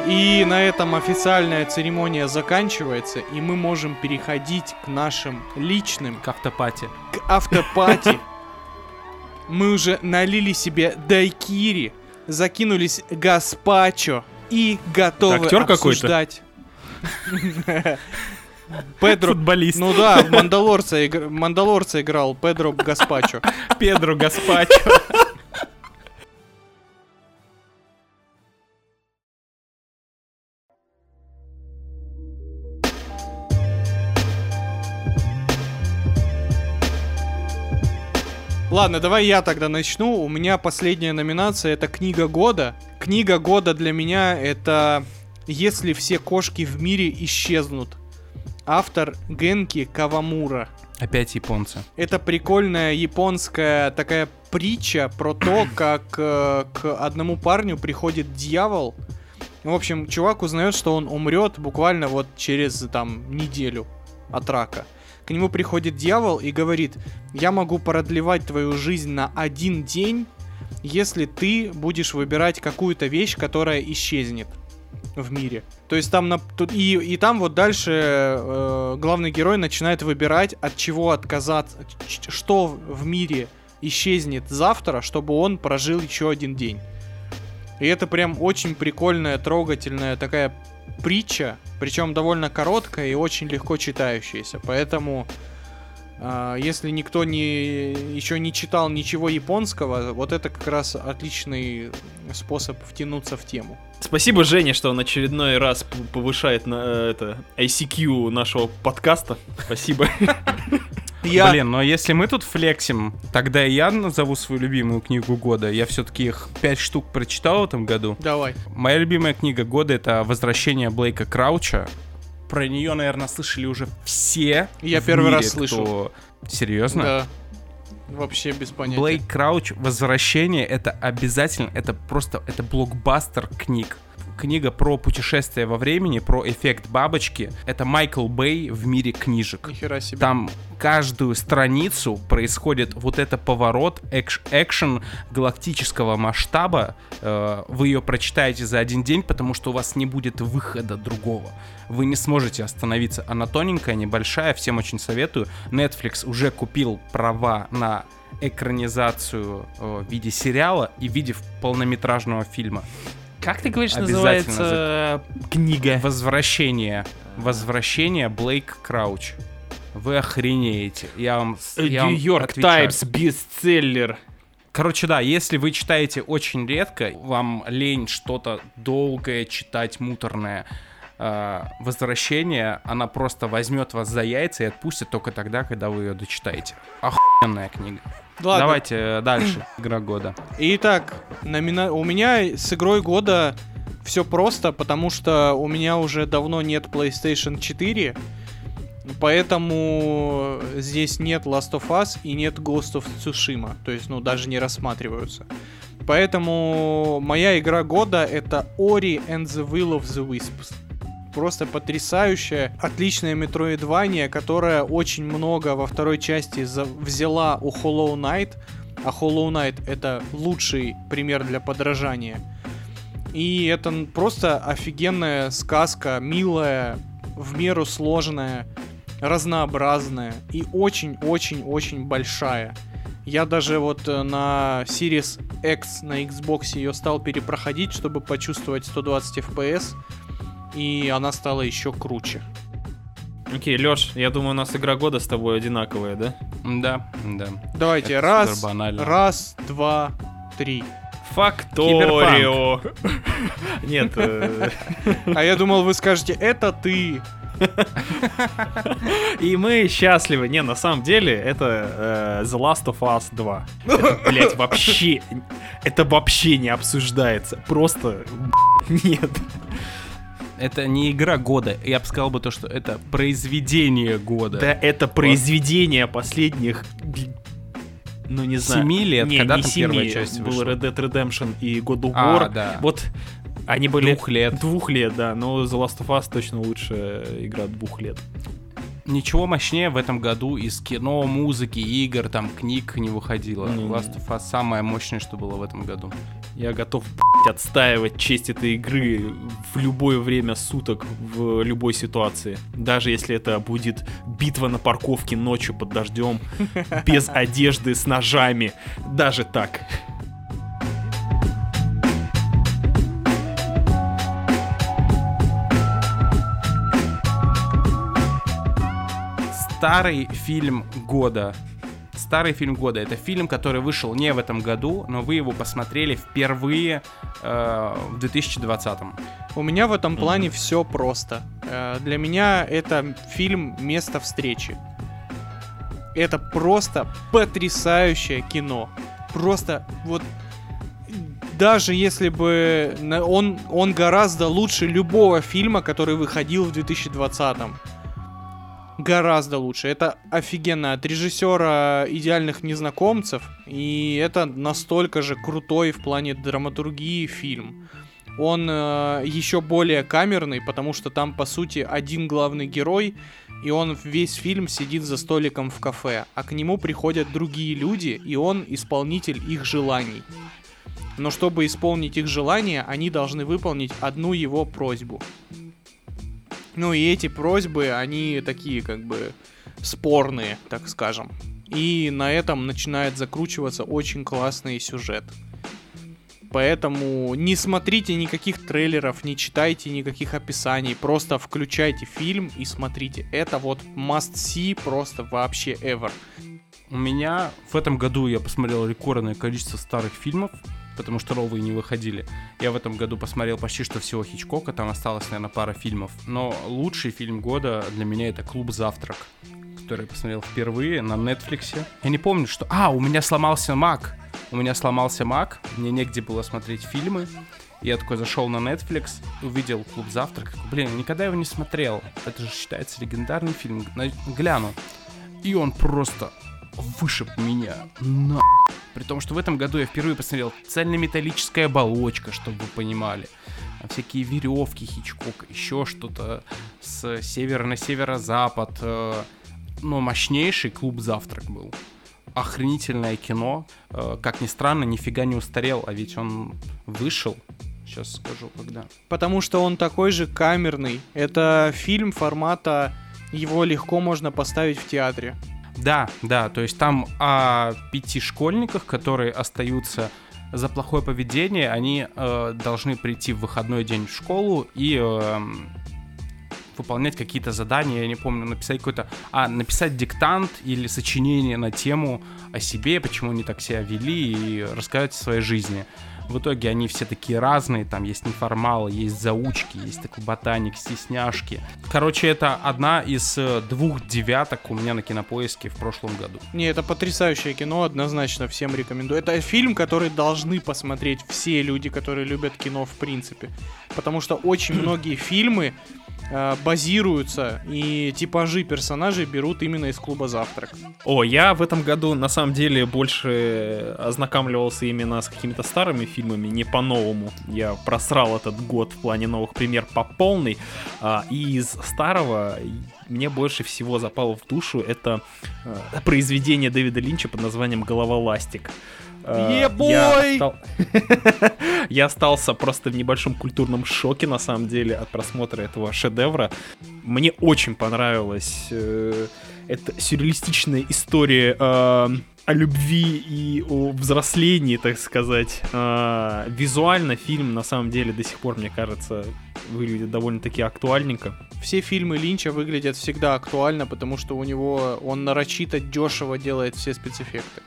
И на этом официальная церемония заканчивается, и мы можем переходить к нашим личным
К автопате.
к автопати. Мы уже налили себе дайкири, закинулись гаспачо и готовы
актер
обсуждать. Педро,
Футболист.
ну да, Мандалорца, игр- Мандалорца играл Педро Гаспачо. <laughs>
Педро Гаспачо.
Ладно, давай я тогда начну. У меня последняя номинация это книга года. Книга года для меня это если все кошки в мире исчезнут. Автор Генки Кавамура.
Опять японцы.
Это прикольная японская такая притча про то, <clears throat> как э, к одному парню приходит дьявол. В общем, чувак узнает, что он умрет буквально вот через там неделю от рака. К нему приходит дьявол и говорит, я могу продлевать твою жизнь на один день, если ты будешь выбирать какую-то вещь, которая исчезнет в мире. То есть там на, тут, и, и там вот дальше э, главный герой начинает выбирать, от чего отказаться, что в мире исчезнет завтра, чтобы он прожил еще один день. И это прям очень прикольная, трогательная такая притча, причем довольно короткая и очень легко читающаяся. Поэтому, а, если никто не, еще не читал ничего японского, вот это как раз отличный способ втянуться в тему.
Спасибо, Женя, что он очередной раз повышает на э, это ICQ нашего подкаста. Спасибо. <laughs>
Я...
Блин, но если мы тут флексим, тогда я назову свою любимую книгу года. Я все-таки их пять штук прочитал в этом году.
Давай.
Моя любимая книга года это «Возвращение Блейка Крауча». Про нее, наверное, слышали уже все.
Я первый
мире,
раз слышу.
кто- Серьезно?
Да. Вообще без понятия.
Блейк Крауч «Возвращение» — это обязательно, это просто, это блокбастер книг. Книга про путешествие во времени, про эффект бабочки. Это Майкл Бэй в мире книжек.
Нихера себе.
Там каждую страницу происходит вот это поворот, экш- экшен галактического масштаба. Э, Вы ее прочитаете за один день, потому что у вас не будет выхода другого. Вы не сможете остановиться. Она тоненькая, небольшая, всем очень советую. Netflix уже купил права на экранизацию э, в виде сериала и в виде полнометражного фильма.
Как ты говоришь, называется книга?
Возвращение. Возвращение Блейк Крауч. Вы охренеете. Я вам, вам
Нью-Йорк. Таймс бестселлер.
Короче, да, если вы читаете очень редко, вам лень что-то долгое читать, муторное, э, возвращение, она просто возьмет вас за яйца и отпустит только тогда, когда вы ее дочитаете. Охуенная книга.
Ладно.
Давайте э, дальше. <clears throat> Игра года.
Итак, номина... у меня с игрой года все просто, потому что у меня уже давно нет PlayStation 4, поэтому здесь нет Last of Us и нет Ghost of Tsushima, то есть, ну, даже не рассматриваются. Поэтому моя игра года это Ori and the Will of the Wisps. Просто потрясающая, отличная метроидвания, которая очень много во второй части взяла у Hollow Knight, а Hollow Knight это лучший пример для подражания. И это просто офигенная сказка, милая, в меру сложная, разнообразная и очень-очень-очень большая. Я даже вот э, на Series X на Xbox ее стал перепроходить, чтобы почувствовать 120 FPS, и она стала еще круче.
Окей, Лёш, я думаю, у нас игра года с тобой одинаковая, да?
Да, да.
Давайте,
Это
раз, раз, два, три.
Факторио. Нет, э,
А я думал, вы скажете, это ты.
и мы счастливы. Не, на самом деле, это э, The Last of Us 2. Это, блядь, вообще... Это вообще не обсуждается. Просто... Нет.
Это не игра года. Я бы сказал бы то, что это произведение года.
Да это произведение последних... Ну, не знаю.
Семи лет,
не,
когда
не
там первая
семи.
часть
Был
вышла?
Red Dead Redemption и God of
А,
War.
да.
Вот они были...
Двух лет.
Двух лет, да. Но The Last of Us точно лучшая игра двух лет.
Ничего мощнее в этом году из кино, музыки, игр, там, книг не выходило.
Не-не.
Last of Us самое мощное, что было в этом году.
Я готов отстаивать честь этой игры в любое время суток, в любой ситуации. Даже если это будет битва на парковке ночью под дождем, <laughs> без одежды, с ножами. Даже так.
Старый фильм года. Старый фильм года. Это фильм, который вышел не в этом году, но вы его посмотрели впервые э, в 2020.
У меня в этом плане все просто. Э, Для меня это фильм «Место встречи». Это просто потрясающее кино. Просто вот даже если бы он, он гораздо лучше любого фильма, который выходил в 2020 Гораздо лучше. Это офигенно от режиссера идеальных незнакомцев. И это настолько же крутой в плане драматургии фильм. Он э, еще более камерный, потому что там, по сути, один главный герой, и он весь фильм сидит за столиком в кафе, а к нему приходят другие люди, и он исполнитель их желаний. Но чтобы исполнить их желания, они должны выполнить одну его просьбу. Ну и эти просьбы, они такие как бы спорные, так скажем. И на этом начинает закручиваться очень классный сюжет. Поэтому не смотрите никаких трейлеров, не читайте никаких описаний, просто включайте фильм и смотрите. Это вот must see просто вообще ever.
У меня в этом году я посмотрел рекордное количество старых фильмов, потому что новые не выходили. Я в этом году посмотрел почти что всего Хичкока, там осталось, наверное, пара фильмов. Но лучший фильм года для меня это «Клуб завтрак», который я посмотрел впервые на Netflix. Я не помню, что... А, у меня сломался Mac. У меня сломался Mac, мне негде было смотреть фильмы. Я такой зашел на Netflix, увидел «Клуб завтрак». Блин, никогда его не смотрел. Это же считается легендарный фильм. На- Гляну. И он просто вышиб меня на при том, что в этом году я впервые посмотрел цельнометаллическая оболочка, чтобы вы понимали. Всякие веревки Хичкока, еще что-то с севера на северо-запад. э, Но мощнейший клуб «Завтрак» был. Охренительное кино. Э, Как ни странно, нифига не устарел, а ведь он вышел. Сейчас скажу, когда.
Потому что он такой же камерный. Это фильм формата, его легко можно поставить в театре.
Да, да, то есть там о пяти школьниках, которые остаются за плохое поведение, они э, должны прийти в выходной день в школу и, в выполнять какие-то задания, я не помню, написать какой-то, а, написать диктант или сочинение на тему о себе, почему они так себя вели и рассказать о своей жизни. В итоге они все такие разные, там есть неформалы, есть заучки, есть такой ботаник, стесняшки. Короче, это одна из э, двух девяток у меня на кинопоиске в прошлом году.
Не, это потрясающее кино, однозначно всем рекомендую. Это фильм, который должны посмотреть все люди, которые любят кино в принципе. Потому что очень многие фильмы базируются и типажи персонажей берут именно из клуба «Завтрак».
О, я в этом году на самом деле больше ознакомливался именно с какими-то старыми фильмами, не по-новому. Я просрал этот год в плане новых премьер по полной. А, и из старого мне больше всего запало в душу это э, произведение Дэвида Линча под названием «Голова ластик». Э, Я,
Ебой!
остал- <laughs> Я остался просто в небольшом культурном шоке, на самом деле, от просмотра этого шедевра. Мне очень понравилась э, эта сюрреалистичная история э, о любви и о взрослении, так сказать. Э, визуально фильм, на самом деле, до сих пор, мне кажется, выглядит довольно-таки актуальненько.
Все фильмы Линча выглядят всегда актуально, потому что у него он нарочито дешево делает все спецэффекты.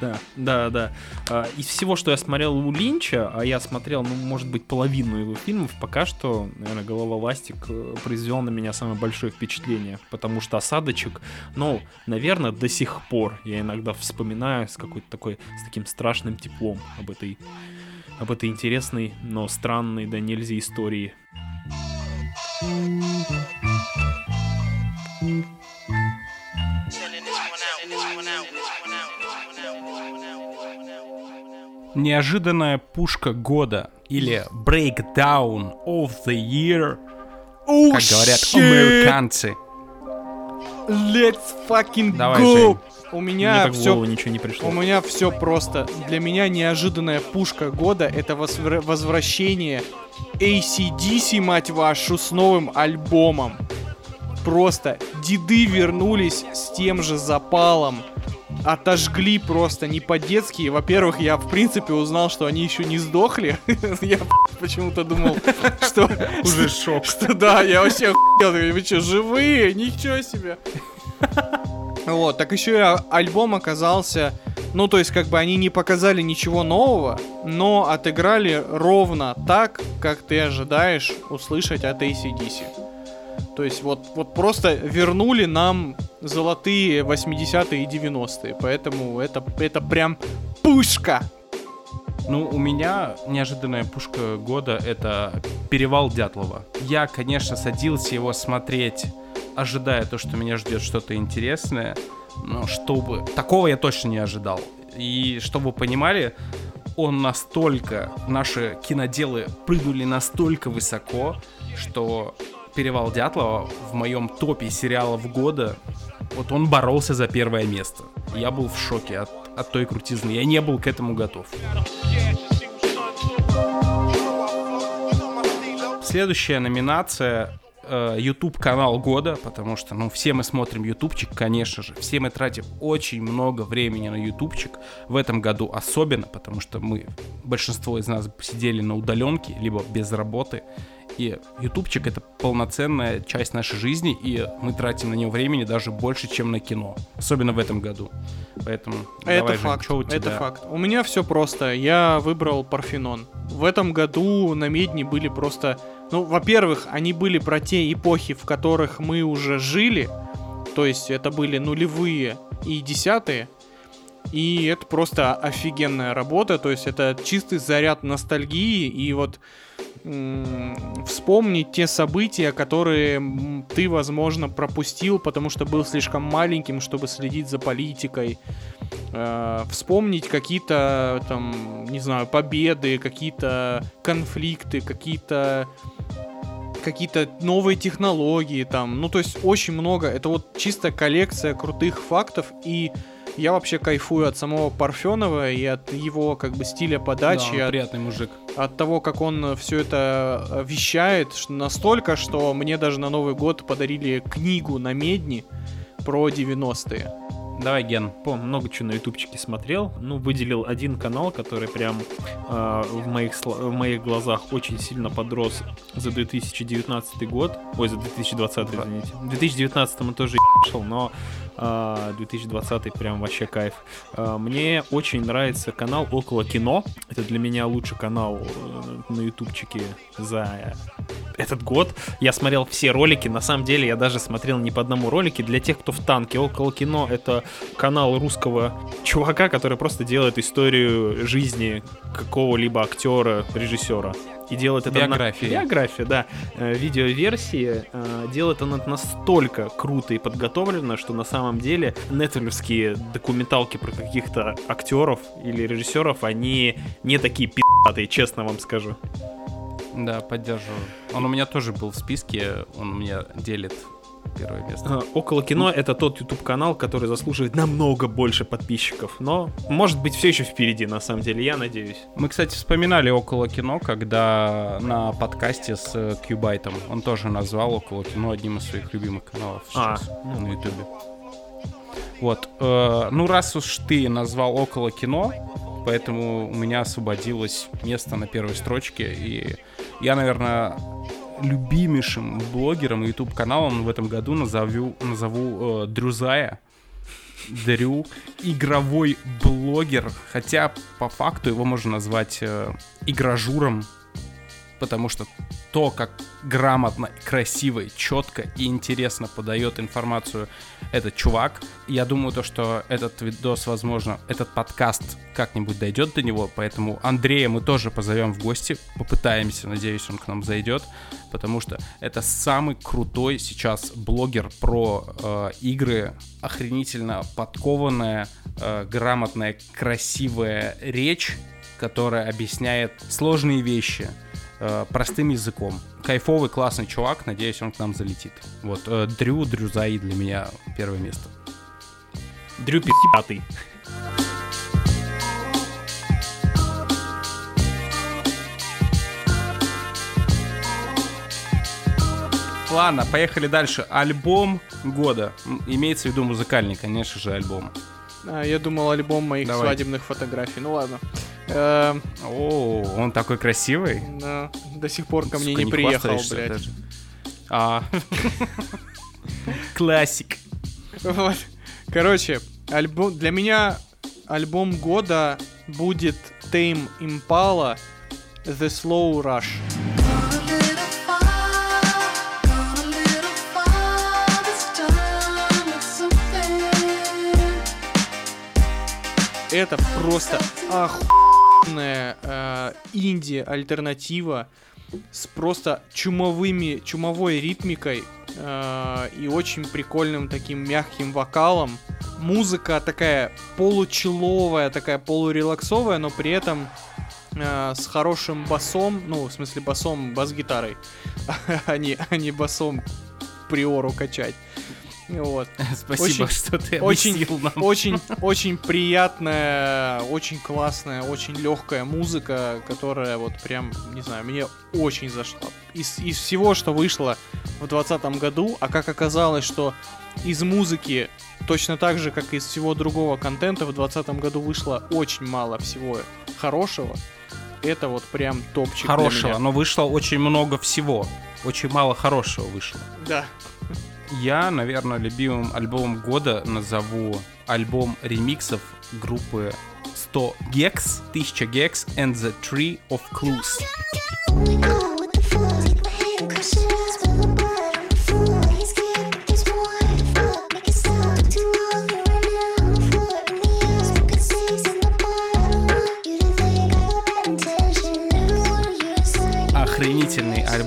Да, да, да. А, Из всего, что я смотрел у Линча, а я смотрел, ну, может быть, половину его фильмов, пока что, наверное, «Голова ластик» э, произвел на меня самое большое впечатление, потому что «Осадочек», ну, наверное, до сих пор я иногда вспоминаю с какой-то такой, с таким страшным теплом об этой, об этой интересной, но странной, да нельзя истории.
Неожиданная пушка года или Breakdown of the Year,
Oh,
как говорят
shit!
американцы.
Let's fucking
Давай,
go!
Жень.
У
Мне
меня
в
все
ничего не пришло.
У меня все просто. Для меня неожиданная пушка года это возвра- возвращение ACDC, мать вашу, с новым альбомом. Просто деды вернулись с тем же запалом. Отожгли просто не по-детски. Во-первых, я в принципе узнал, что они еще не сдохли. <laughs> Я почему-то думал, что...
Уже шок. <laughs>
Что да, я вообще охуел. Вы что, живые? Ничего себе. Вот, так еще и а- альбом оказался... Ну, то есть, как бы они не показали ничего нового, но отыграли ровно так, как ты ожидаешь услышать от ACDC. То есть, вот, вот просто вернули нам золотые 80-е и 90-е. Поэтому это, это прям пушка.
Ну, у меня неожиданная пушка года — это «Перевал Дятлова». Я, конечно, садился его смотреть, ожидая то, что меня ждет что-то интересное, но чтобы... Такого я точно не ожидал. И чтобы вы понимали, он настолько... Наши киноделы прыгнули настолько высоко, что «Перевал Дятлова» в моем топе сериалов года вот он боролся за первое место. Я был в шоке от, от той крутизны. Я не был к этому готов. Следующая номинация э, YouTube канал года, потому что, ну, все мы смотрим ютубчик, конечно же, все мы тратим очень много времени на ютубчик, в этом году особенно, потому что мы, большинство из нас сидели на удаленке, либо без работы, и ютубчик это полноценная часть нашей жизни, и мы тратим на него времени даже больше, чем на кино, особенно в этом году. Поэтому
Это
давай, Жень,
факт.
чё у тебя?
Это факт. У меня все просто. Я выбрал Парфенон. В этом году на Медне были просто... Ну, во-первых, они были про те эпохи, в которых мы уже жили. То есть это были нулевые и десятые. И это просто офигенная работа. То есть это чистый заряд ностальгии. И вот вспомнить те события, которые ты, возможно, пропустил, потому что был слишком маленьким, чтобы следить за политикой. Э, вспомнить какие-то там, не знаю, победы, какие-то конфликты, какие-то какие-то новые технологии там. Ну, то есть очень много. Это вот чисто коллекция крутых фактов. И я вообще кайфую от самого Парфенова и от его как бы стиля
Да,
подачи,
он
от
приятный мужик.
от того, как он все это э, вещает, настолько, что мне даже на Новый год подарили книгу на медни про 90-е.
Давай, Ген.
По много чего на ютубчике смотрел. Ну, выделил один канал, который прям э, в, моих, в моих глазах очень сильно подрос за 2019 год. Ой, за 2020, извините. В 2019 он тоже шел, но 2020 прям вообще кайф. Э, мне очень нравится канал Около Кино. Это для меня лучший канал э, на ютубчике за этот год. Я смотрел все ролики. На самом деле я даже смотрел не по одному ролике. Для тех, кто в танке, Около Кино это канал русского чувака, который просто делает историю жизни какого-либо актера, режиссера. И делает это
Биографии.
на... Биография, да. Э, видеоверсии. Э, делает он это настолько круто и подготовлено, что на самом деле нетфликсские документалки про каких-то актеров или режиссеров, они не такие пи***тые, честно вам скажу.
Да, поддерживаю. Он у меня тоже был в списке, он у меня делит первое место.
Э, Около кино это тот YouTube канал, который заслуживает намного больше подписчиков, но может быть все еще впереди, на самом деле, я надеюсь.
Мы, кстати, вспоминали около кино, когда на подкасте с э, Кьюбайтом он тоже назвал около кино одним из своих любимых каналов
А,
сейчас на Ютубе. Вот, э, ну раз уж ты назвал около кино, поэтому у меня освободилось место на первой строчке, и я, наверное, любимейшим блогером и YouTube каналом в этом году назову, назову э, Дрюзая. Дрю, игровой блогер, хотя по факту его можно назвать э, игражуром, потому что то, как грамотно, красиво, четко и интересно подает информацию этот чувак, я думаю то, что этот видос, возможно, этот подкаст как-нибудь дойдет до него, поэтому Андрея мы тоже позовем в гости, попытаемся, надеюсь, он к нам зайдет, потому что это самый крутой сейчас блогер про э, игры, охренительно подкованная, э, грамотная, красивая речь, которая объясняет сложные вещи э, простым языком. Кайфовый, классный чувак, надеюсь, он к нам залетит. Вот, э, Дрю, Дрюзаи для меня первое место.
Дрю пи***тый.
Ладно, поехали дальше. Альбом года. Имеется в виду музыкальный, конечно же, альбом.
А, я думал, альбом моих
Давай.
свадебных фотографий. Ну ладно. Эм,
О, он такой красивый.
да, до сих пор ко мне
Сука,
не приехал,
хвастаешься
блядь.
даже. А. <laughs> Классик.
Вот. Короче, альбом для меня альбом года будет Tame Impala The Slow Rush. Это просто охуенная э, инди-альтернатива с просто чумовыми, чумовой ритмикой э, и очень прикольным таким мягким вокалом. Музыка такая получеловая, такая полурелаксовая, но при этом э, с хорошим басом, ну, в смысле басом, бас-гитарой, <laughs> а не, а не басом приору качать. Вот. <laughs>
Спасибо,
Очень-
что ты
очень-
нам.
Очень, очень приятная, очень классная, очень легкая музыка, которая вот прям, не знаю, мне очень зашла. Из, из всего, что вышло в 2020 году, а как оказалось, что из музыки точно так же, как из всего другого контента в 2020 году вышло очень мало всего хорошего. Это вот прям топчик
Хорошего, но вышло очень много всего. Очень мало хорошего вышло.
Да.
Я, наверное, любимым альбомом года назову альбом ремиксов группы 100 Gex, 1000 Gex and the Tree of Clues.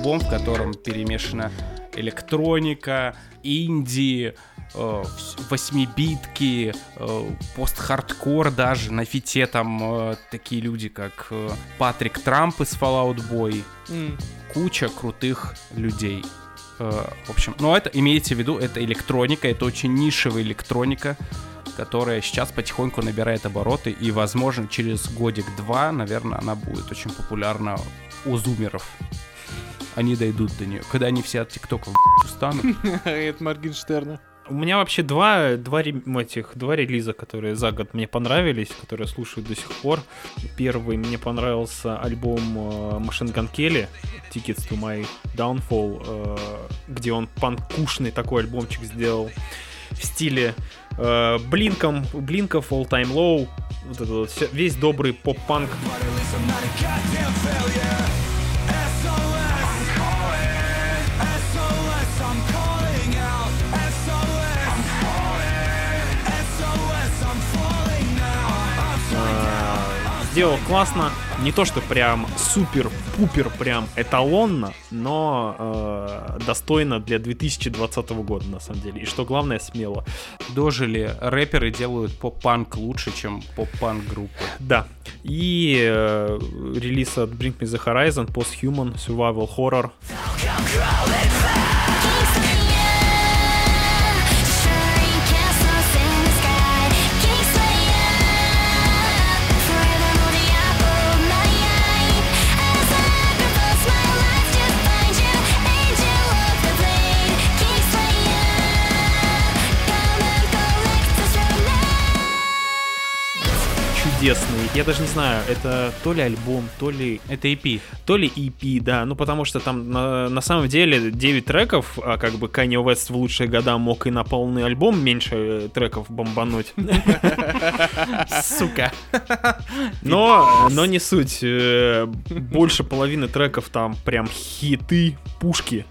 Альбом, в котором перемешана электроника, инди, э, восьмибитки, э, пост-хардкор даже. На фите там э, такие люди, как Патрик Трамп из Fallout Boy.
М.
Куча крутых людей. В общем, но это имейте в виду, это электроника, это очень нишевая электроника, которая сейчас потихоньку набирает обороты, и, возможно, через годик-два, наверное, она будет очень популярна у зумеров. Они дойдут до нее. Когда они все от ТикТока устанут. <laughs>
Это Моргенштерна.
У меня вообще два, два, этих, два релиза, которые за год мне понравились, которые я слушаю до сих пор. Первый мне понравился альбом э, Machine Gun Kelly, Tickets to My Downfall, э, где он панкушный такой альбомчик сделал в стиле э, Блинком, Блинков, All Time Low, вот это вот весь добрый поп-панк. Сделал классно, не то что прям супер-пупер прям эталонно, но э, достойно для 2020 года на самом деле. И что главное, смело.
Дожили, рэперы делают поп-панк лучше, чем поп-панк группы.
Да. И э, релиз от Bring Me The Horizon, Post-Human, Survival Horror. Чудесный. Я даже не знаю, это то ли альбом, то ли
Это EP.
то ли EP, да, ну потому что там на, на самом деле 9 треков, а как бы Kanye West в лучшие года мог и на полный альбом меньше э, треков бомбануть.
Сука.
Но, но не суть. э, Больше половины треков там прям хиты, пушки.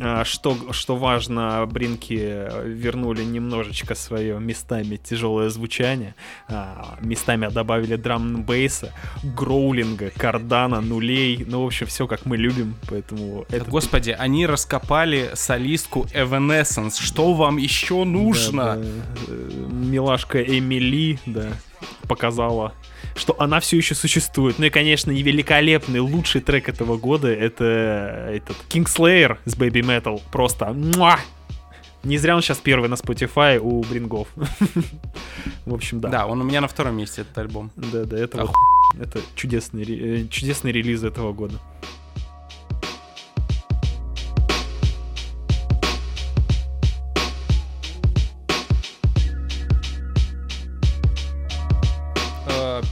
А, Что, что важно, Бринки вернули немножечко свое местами тяжелое звучание, а, местами добавили драм бейса, гроулинга, кардана, нулей, ну, в общем, все как мы любим, поэтому это...
Господи, они раскопали солистку Evanescence. Что вам еще нужно?
Да, да. Э, Милашка Эмили, да, показала, что она все еще существует. Ну и, конечно, и великолепный, лучший трек этого года это этот Kingslayer с Baby Metal. Просто муа! Не зря он сейчас первый на Spotify у Брингов. <laughs> В общем, да.
Да, он у меня на втором месте, этот альбом.
Да, да, это это чудесный, э, чудесный релиз этого года.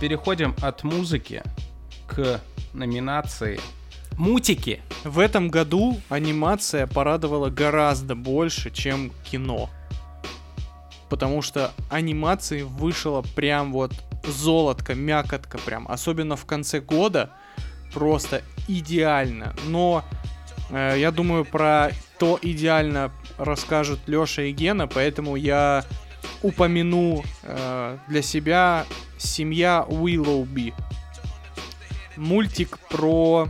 Переходим от музыки к номинации Мутики.
В этом году анимация порадовала гораздо больше, чем кино. Потому что анимации вышло прям вот золотко, мякотка прям. Особенно в конце года. Просто идеально. Но э, я думаю, про то идеально расскажут Лёша и Гена, поэтому я упомяну э, для себя «Семья Уиллоуби». Мультик про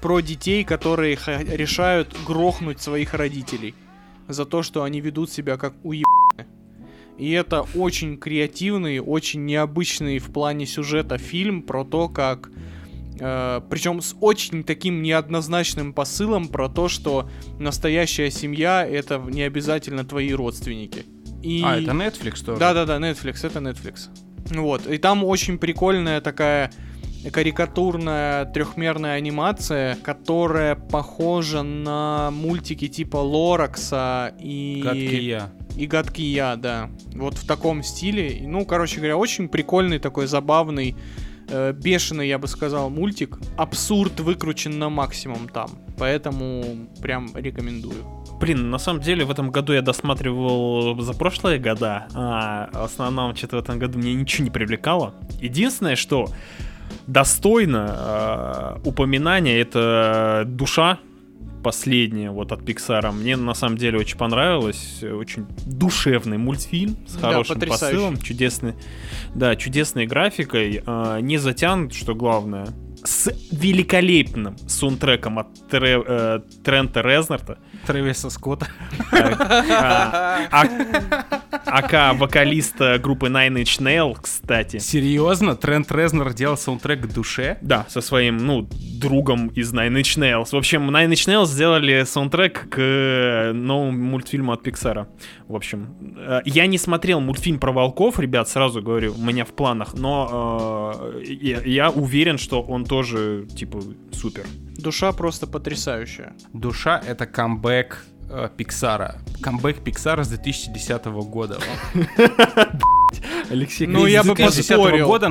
про детей, которые ха- решают грохнуть своих родителей за то, что они ведут себя как уебаны. И это очень креативный, очень необычный в плане сюжета фильм про то, как... причем с очень таким неоднозначным посылом про то, что настоящая семья это не обязательно твои родственники. И...
А, это Netflix тоже?
Да-да-да, Netflix, это Netflix. Вот, и там очень прикольная такая карикатурная трехмерная анимация, которая похожа на мультики типа Лоракса и...
Гадкий я.
И гадкий я, да. Вот в таком стиле. Ну, короче говоря, очень прикольный такой забавный, э, бешеный, я бы сказал, мультик. Абсурд выкручен на максимум там. Поэтому прям рекомендую.
Блин, на самом деле в этом году я досматривал за прошлые года, а в основном что-то в этом году меня ничего не привлекало. Единственное, что достойно э, упоминания, это душа последняя вот от Пиксара. Мне на самом деле очень понравилось. Очень душевный мультфильм с
Да,
хорошим
потрясающий.
посылом, чудесной, да, чудесной графикой, э, не затянут, что главное, с великолепным саундтреком от Тре- э, Трента Резнарта.
Трэвиса Скотта.
А, а- АК вокалиста группы Nine Inch Nails, кстати.
Серьезно? Трент Резнер делал саундтрек к душе?
Да, со своим, ну, другом из Nine Inch Nails. В общем, Nine Inch Nails сделали саундтрек к э, новому мультфильму от Пиксара. В общем, э, я не смотрел мультфильм про волков, ребят, сразу говорю, у меня в планах, но э, я, я уверен, что он тоже, типа, супер.
Душа просто потрясающая.
Душа — это камбэк э, Пиксара. Камбэк Пиксара с 2010 года. <laughs>
Алексей,
Ну, я бы
2010
поспорил.
года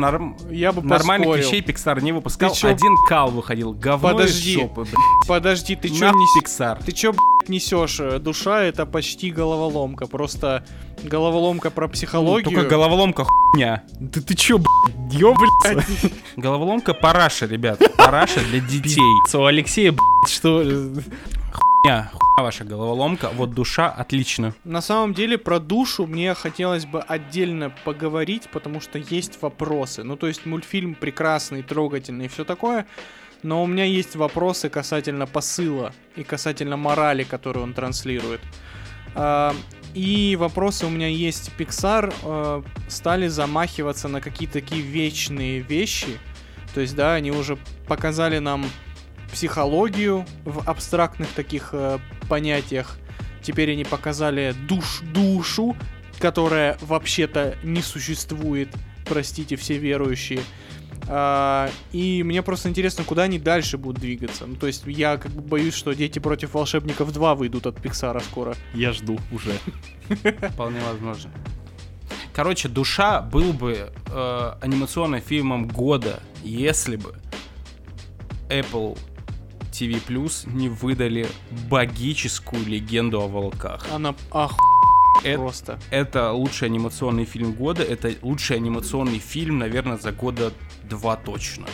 Я бы
нормальных вещей Пиксар не выпускал. Один кал выходил. Говно
Подожди.
из жопы.
Подожди, ты чё несешь?
Пиксар.
Ты чё, блядь, несешь? Душа это почти головоломка. Просто головоломка про психологию.
Только головоломка хуйня.
Да ты чё, блядь, ёбаться? <laughs>
Головоломка параша, ребят. Параша для детей.
У Алексея, блядь, что...
Хуйня, хуйня ваша головоломка. Вот душа отлично.
На самом деле про душу мне хотелось бы отдельно поговорить, потому что есть вопросы. Ну, то есть мультфильм прекрасный, трогательный и все такое, но у меня есть вопросы касательно посыла и касательно морали, которую он транслирует. А, И вопросы у меня есть. Pixar э, стали замахиваться на какие-то такие вечные вещи. То есть, да, они уже показали нам психологию в абстрактных таких э, понятиях. Теперь они показали душ, душу, которая вообще-то не существует. Простите, все верующие. А, и мне просто интересно, куда они дальше будут двигаться. Ну, то есть я как бы боюсь, что Дети против волшебников 2 выйдут от Пиксара скоро.
Я жду уже. <laughs>
Вполне возможно. Короче, душа был бы э, анимационным фильмом года, если бы Apple TV Plus не выдали богическую легенду о волках.
Она ах,
Это-
просто.
Это лучший анимационный фильм года. Это лучший анимационный фильм, наверное, за года два точно.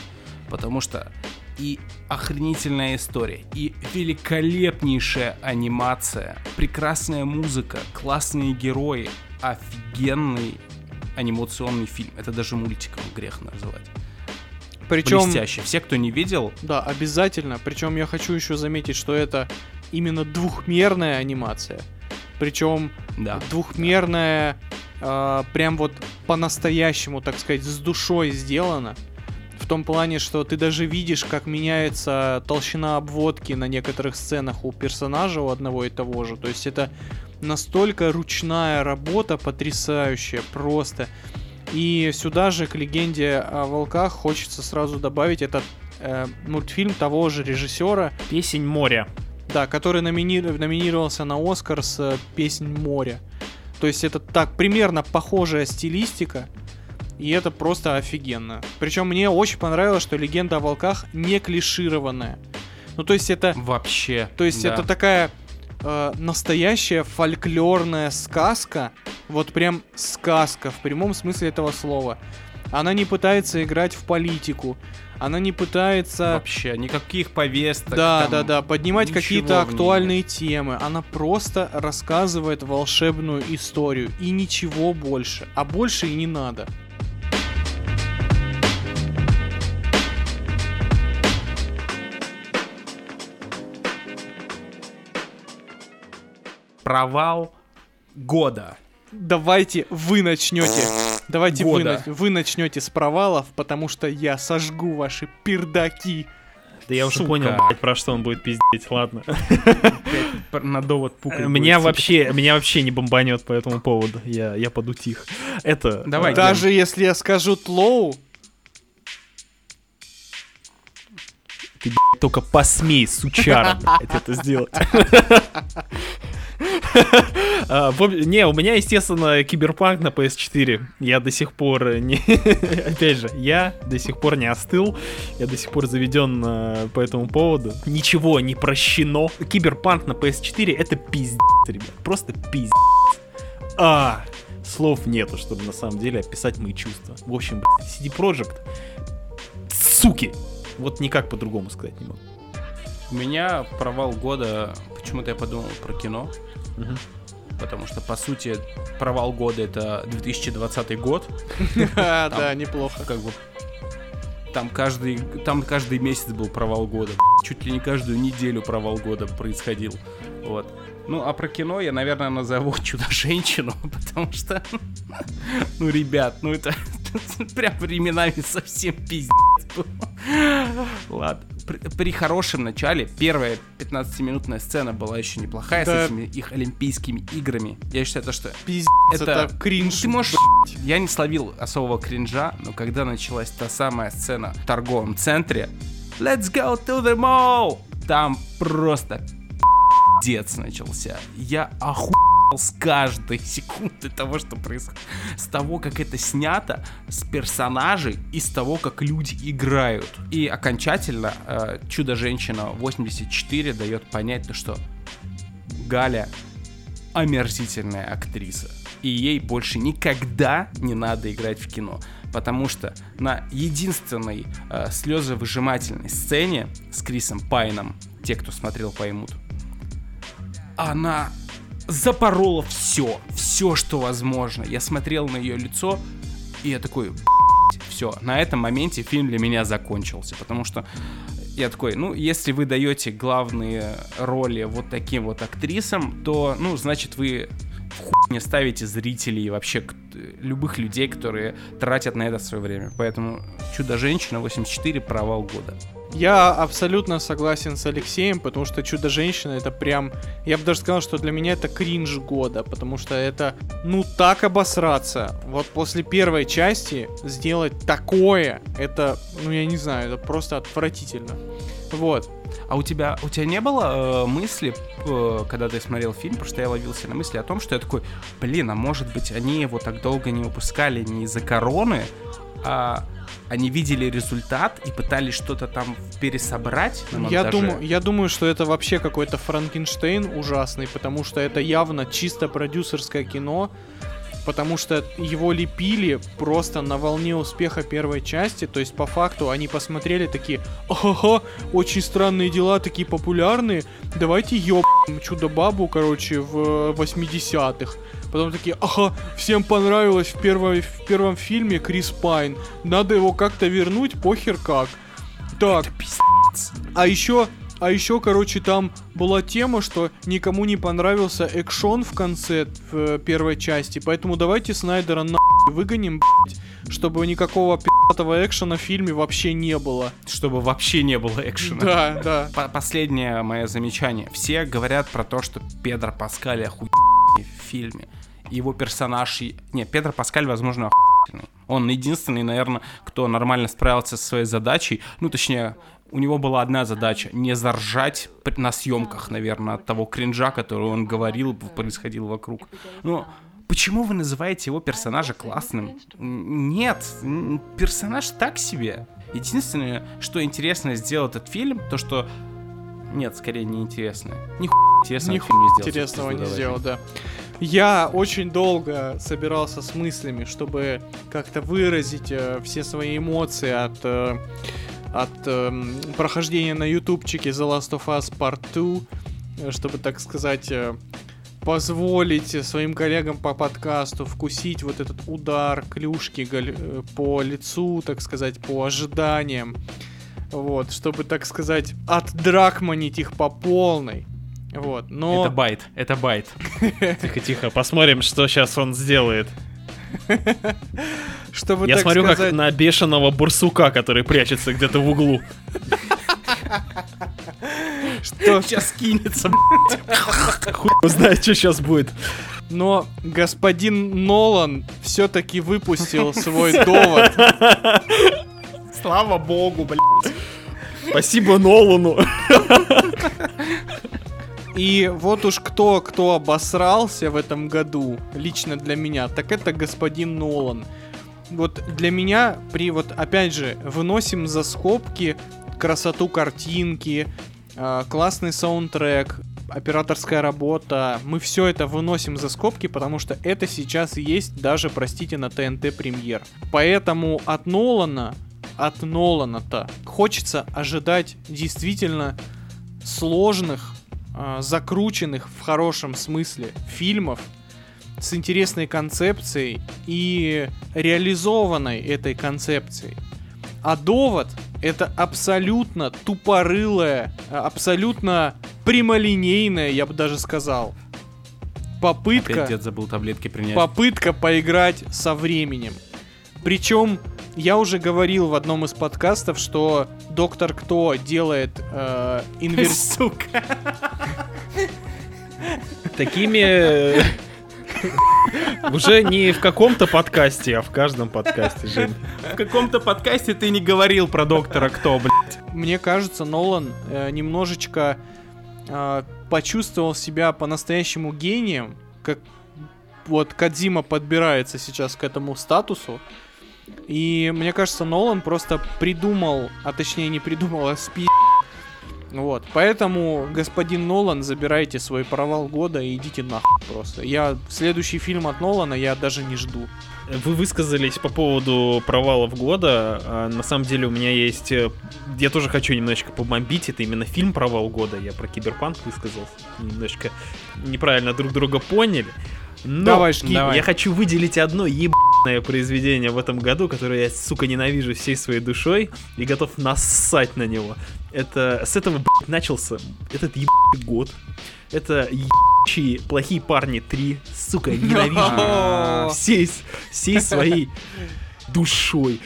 Потому что и охренительная история, и великолепнейшая анимация, прекрасная музыка, классные герои, офигенный анимационный фильм. Это даже мультиком грех называть.
Причем,
Блестяще. Все, кто не видел,
да, обязательно. Причем я хочу еще заметить, что это именно двухмерная анимация. Причем
да.
двухмерная, э, прям вот по-настоящему, так сказать, с душой сделана. В том плане, что ты даже видишь, как меняется толщина обводки на некоторых сценах у персонажа у одного и того же. То есть это настолько ручная работа, потрясающая, просто. И сюда же к легенде о волках хочется сразу добавить этот э, мультфильм того же режиссера,
Песень моря.
Да, который номини- номинировался на Оскар с э, «Песнь моря». То есть это так, примерно похожая стилистика, и это просто офигенно. Причем мне очень понравилось, что «Легенда о волках» не клишированная. Ну, то есть это,
Вообще.
то есть
да.
это такая э, настоящая фольклорная сказка, вот прям сказка в прямом смысле этого слова. Она не пытается играть в политику, она не пытается...
Вообще, никаких повесток.
Да,
там
да, да, поднимать какие-то актуальные темы. Она просто рассказывает волшебную историю и ничего больше. А больше и не надо.
Провал года.
Давайте вы начнете. Давайте вы,
Года.
на- вы начнете с провалов, потому что я сожгу ваши пердаки.
Да я уже
Сука.
понял, блядь, про что он будет пиздеть, ладно.
На довод пукать
Меня
будет.
вообще, меня вообще не бомбанет по этому поводу. Я, я поду тихо. Это...
Давай,
э,
Даже если я скажу тлоу,
Ты, блядь, только посмей, сучара, блядь, это сделать. <laughs> А, Не, у меня, естественно, киберпанк на PS4. Я до сих пор не... <laughs> Опять же, я до сих пор не остыл. Я до сих пор заведен э, по этому поводу. Ничего не прощено. Киберпанк на PS4 это пиздец, ребят. Просто пиздец. А, слов нету, чтобы на самом деле описать мои чувства. В общем, CD Projekt, суки, вот никак по-другому сказать не могу.
У меня провал года, почему-то я подумал про кино, потому что, по сути, провал года это 2020 год, <laughs>
да, неплохо.
как бы там каждый, там каждый месяц был провал года, чуть ли не каждую неделю провал года происходил, вот. Ну, а про кино я, наверное, назову <laughs> «Чудо-женщину», <laughs> потому что, <laughs> ну, ребят, ну это прям временами совсем пиздец был. Ладно. При, при хорошем начале первая 15-минутная сцена была еще неплохая
Да.
с этими их Олимпийскими играми. Я считаю, то, что
Пиздец,
Это-
это, кринж.
ты можешь... Я не словил особого кринжа, но когда началась та самая сцена в торговом центре Let's go to the mall! Там просто пиздец начался. Я охуел с каждой <laughs> секунды того, что происходит. С того, как это снято, с персонажей и с того, как люди играют. И окончательно э, Чудо-женщина 84 дает понять то, что Галя омерзительная актриса. И ей больше никогда не надо играть в кино. Потому что на единственной э, слезовыжимательной сцене с Крисом Пайном, те, кто смотрел, поймут, она запорола все, все, что возможно. Я смотрел на ее лицо, и я такой, все, на этом моменте фильм для меня закончился, потому что я такой, ну, если вы даете главные роли вот таким вот актрисам, то, ну, значит, вы в хуй не ставите зрителей вообще к- любых людей, которые тратят на это свое время. Поэтому Чудо-женщина 84 провал года.
Я абсолютно согласен с Алексеем, потому что Чудо-женщина это прям... Я бы даже сказал, что для меня это кринж года, потому что это, ну, так обосраться. Вот после первой части сделать такое, это, ну, я не знаю, это просто отвратительно. Вот.
А у тебя, у тебя не было э, мысли, э, когда ты смотрел фильм, потому что я ловился на мысли о том, что я такой, блин, а может быть они его так долго не выпускали не из-за короны, а они видели результат и пытались что-то там пересобрать на
Я
монтаже?
думаю, я думаю, что это вообще какой-то Франкенштейн ужасный, потому что это явно чисто продюсерское кино, потому что его лепили просто на волне успеха первой части, то есть по факту они посмотрели такие, ага, очень странные дела, такие популярные, давайте ёбнем Чудо-бабу, короче, в 80-х. Потом такие, ага, всем понравилось в, первой, в первом фильме Крис Пайн, надо его как-то вернуть, похер как. Так, а еще, а еще, короче, там была тема, что никому не понравился экшон в конце в э, первой части, поэтому давайте Снайдера на выгоним, блядь, чтобы никакого пи***того экшена в фильме вообще не было.
Чтобы вообще не было экшена.
Да, да.
По- Последнее мое замечание. Все говорят про то, что Педро Паскаль охуенный в фильме. Его персонаж... Не, Педро Паскаль, возможно, охуенный. Он единственный, наверное, кто нормально справился со своей задачей. Ну, точнее, у него была одна задача. Не заржать на съемках, наверное, от того кринжа, который он говорил, происходил вокруг. Ну, почему вы называете его персонажа классным? Нет, персонаж так себе. Единственное, что интересно сделал этот фильм, то что... Нет, скорее неинтересно. Ни интересного
Ни
фильм не сделал.
Интересного не сделал, да. Я очень долго собирался с мыслями, чтобы как-то выразить э, все свои эмоции от, э, от эм, прохождения на ютубчике The Last of Us Part 2, э, чтобы, так сказать, э, позволить своим коллегам по подкасту вкусить вот этот удар клюшки э, по лицу, так сказать, по ожиданиям. Вот, чтобы, так сказать, отдракманить их по полной. Вот, но...
Это bait, это bait. <laughs>
Тихо-тихо, посмотрим, что сейчас он сделает. <laughs>
Чтобы,
Я смотрю,
сказать,
как на бешеного барсука, который прячется где-то в углу.
что...
Сейчас кинется. <laughs>
Хуй знает, что сейчас будет.
Но господин Нолан все-таки выпустил свой довод. <laughs>
Слава богу, блядь.
Спасибо Нолану.
И вот уж кто, кто обосрался в этом году, лично для меня, так это господин Нолан. Вот для меня, при вот, опять же, выносим за скобки красоту картинки, э, классный саундтрек, операторская работа. Мы все это выносим за скобки, потому что это сейчас есть даже, простите, на ТНТ премьер. Поэтому от Нолана, от Нолана-то хочется ожидать действительно сложных, а, закрученных в хорошем смысле фильмов с интересной концепцией и реализованной этой концепцией. А довод это абсолютно тупорылая, абсолютно прямолинейная, я бы даже сказал, попытка
Опять дед забыл таблетки принять.
попытка поиграть со временем. Причем я уже говорил в одном из подкастов, что Доктор Кто делает э, <laughs> инверс...
Сука. <laughs>
Такими... э, Уже не в каком-то подкасте, а в каждом подкасте, Жень.
В каком-то подкасте ты не говорил про доктора кто, блядь.
Мне кажется, Нолан э, немножечко а, почувствовал себя по-настоящему гением, как вот Кадзима подбирается сейчас к этому статусу. И мне кажется, Нолан просто придумал, а точнее не придумал, а спи... Вот, поэтому, господин Нолан, забирайте свой провал года и идите нахуй просто. Я следующий фильм от Нолана я даже не жду.
Вы высказались по поводу провалов года. А, На самом деле у меня есть... э, Я тоже хочу немножечко побомбить. Это именно фильм «Провал года». Я про Киберпанк высказался. Немножечко неправильно друг друга поняли. Но
Давай, жги.
Давай.
я хочу выделить одно ебаное произведение в этом году, которое я, сука, ненавижу всей своей душой и готов нассать на него. Это с этого, блядь, начался этот ебаный год. Это ебучие плохие парни 3. Сука, ненавижу <laughs> всей, всей своей душой.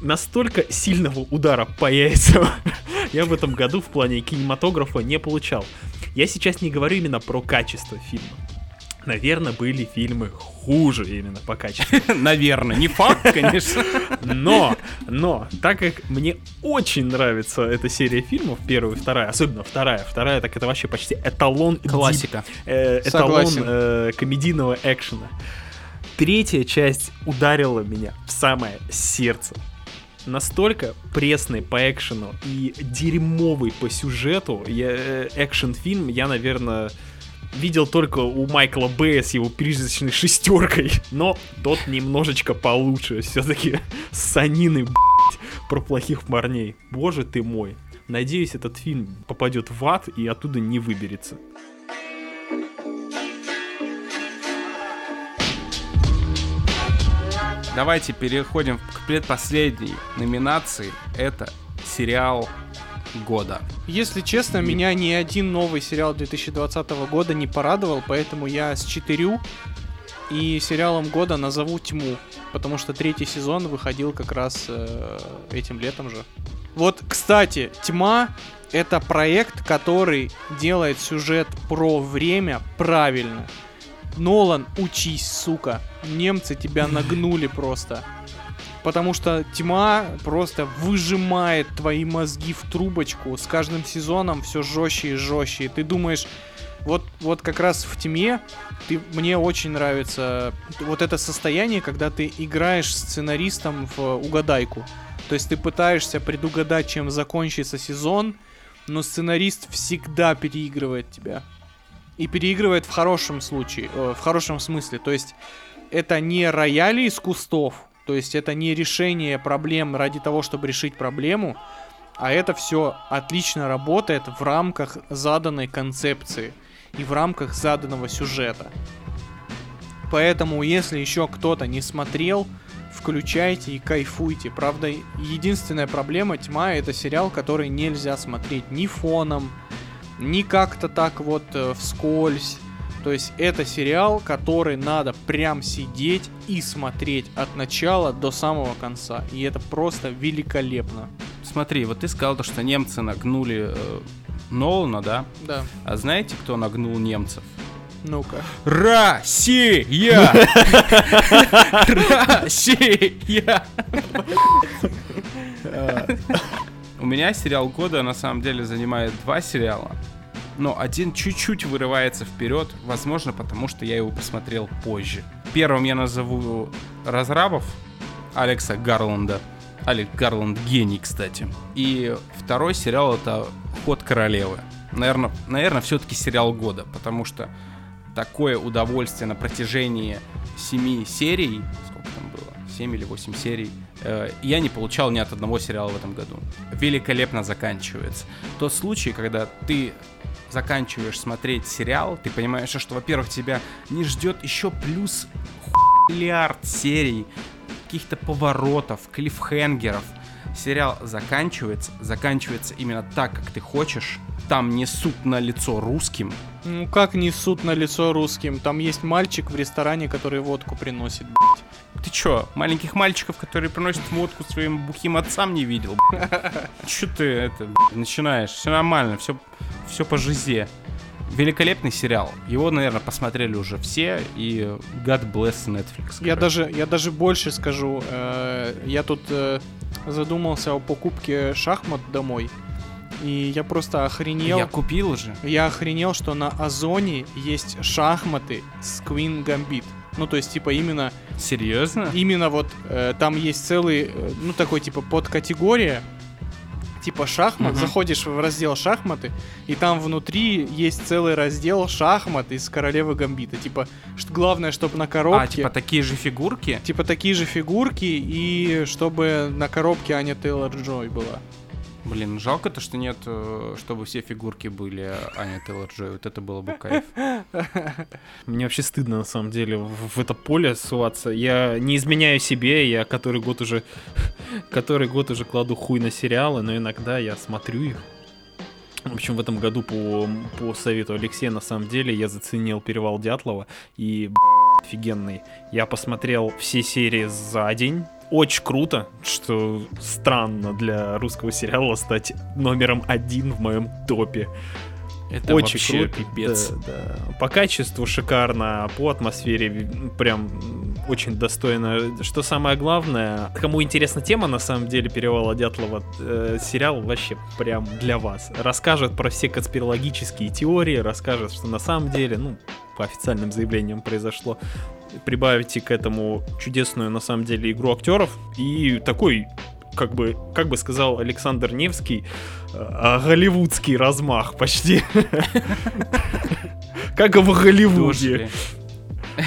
Настолько сильного удара по яйцам <laughs> я в этом году в плане кинематографа не получал. Я сейчас не говорю именно про качество фильма. Наверное, были фильмы хуже именно по качеству. <laughs>
Наверное, не факт, конечно.
Но, но, так как мне очень нравится эта серия фильмов, первая и вторая, особенно вторая, вторая, так это вообще почти эталон
Классика.
э, эталон э, комедийного экшена. Третья часть ударила меня в самое сердце. Настолько пресный по экшену и дерьмовый по сюжету я, э, экшен-фильм я, наверное, видел только у Майкла Бэя с его призрачной шестеркой, но тот немножечко получше. Все-таки <laughs> санины, блядь, про плохих парней. Боже ты мой. Надеюсь, этот фильм попадет в ад и оттуда не выберется.
Давайте переходим к предпоследней номинации. Это сериал года.
Если честно, меня ни один новый сериал 2020 года не порадовал, поэтому я с четырю и сериалом года назову «Тьму», потому что третий сезон выходил как раз э, этим летом же. Вот, кстати, «Тьма» — это проект, который делает сюжет про время правильно. Нолан, учись, сука. Немцы тебя <laughs> нагнули просто. Потому что тьма просто выжимает твои мозги в трубочку. С каждым сезоном все жестче и жестче. И ты думаешь, вот, вот как раз в тьме ты, мне очень нравится вот это состояние, когда ты играешь сценаристом в угадайку. То есть ты пытаешься предугадать, чем закончится сезон, но сценарист всегда переигрывает тебя. И переигрывает в хорошем случае, э, в хорошем смысле. То есть это не рояли из кустов, то есть это не решение проблем ради того, чтобы решить проблему, а это все отлично работает в рамках заданной концепции и в рамках заданного сюжета. Поэтому, если еще кто-то не смотрел, включайте и кайфуйте. Правда, единственная проблема тьма это сериал, который нельзя смотреть ни фоном, ни как-то так вот э, вскользь. То есть это сериал, который надо прям сидеть и смотреть от начала до самого конца. И это просто великолепно.
Смотри, вот ты сказал то, что немцы нагнули э, Нолана, да?
Да.
А знаете, кто нагнул немцев?
Ну-ка.
Россия! Россия! У меня сериал года на самом деле занимает два сериала. Но один чуть-чуть вырывается вперед, возможно, потому что я его посмотрел позже. Первым я назову разрабов Алекса Гарланда. Алекс Гарланд гений, кстати. И второй сериал это Ход королевы. Наверное, наверное, все-таки сериал года, потому что такое удовольствие на протяжении семи серий, сколько там было, 7 или 8 серий, я не получал ни от одного сериала в этом году. Великолепно заканчивается. Тот случай, когда ты заканчиваешь смотреть сериал, ты понимаешь, что, во-первых, тебя не ждет еще плюс миллиард серий, каких-то поворотов, клиффхенгеров. Сериал заканчивается, заканчивается именно так, как ты хочешь. Там несут на лицо русским,
Ну как несут на лицо русским? Там есть мальчик в ресторане, который водку приносит.
Ты чё, маленьких мальчиков, которые приносят водку своим бухим отцам не видел? Чё ты это начинаешь? Все нормально, все, все по жизе. Великолепный сериал. Его, наверное, посмотрели уже все. И God bless Netflix.
Я
короче.
даже, я даже больше скажу. э, я тут э, задумался о покупке шахмат домой. И я просто охренел.
Я купил же.
Я охренел, что на Озоне есть шахматы с Queen Gambit. Ну, то есть, типа, именно,
Серьезно?
именно вот э, там есть целый, э, ну, такой, типа, подкатегория, типа шахмат.
Мгм.
Заходишь в раздел шахматы, и там внутри есть целый раздел шахмат из Королевы Гамбита. Типа, что главное, чтобы на коробке...
А, типа такие же фигурки?
Типа такие же фигурки, и чтобы на коробке Аня Тейлор Джой была.
Блин, жалко то, что нет, э, чтобы все фигурки были Аня Тейлор Джой. Вот это было бы кайф. <laughs>
Мне вообще стыдно, на самом деле, в, это поле суваться. Я не изменяю себе, я который год уже... <laughs> который год уже кладу хуй на сериалы, но иногда я смотрю их. В общем, в этом году по, по совету Алексея, на самом деле, я заценил «Перевал Дятлова» и офигенный. Я посмотрел все серии за день. Очень круто, что странно для русского сериала стать номером один в моем топе.
Это
Очень
вообще
круто.
пипец.
Да, да. По качеству шикарно, по атмосфере прям очень достойно. Что самое главное, кому интересна тема, на самом деле, Перевала Дятлова, э, сериал вообще прям для вас. Расскажет про все конспирологические теории, расскажет, что на самом деле, ну, по официальным заявлениям произошло. Прибавите к этому чудесную, на самом деле, игру актеров и такой как бы, как бы сказал Александр Невский, э, а, голливудский размах почти. <laughs> Как в Голливуде.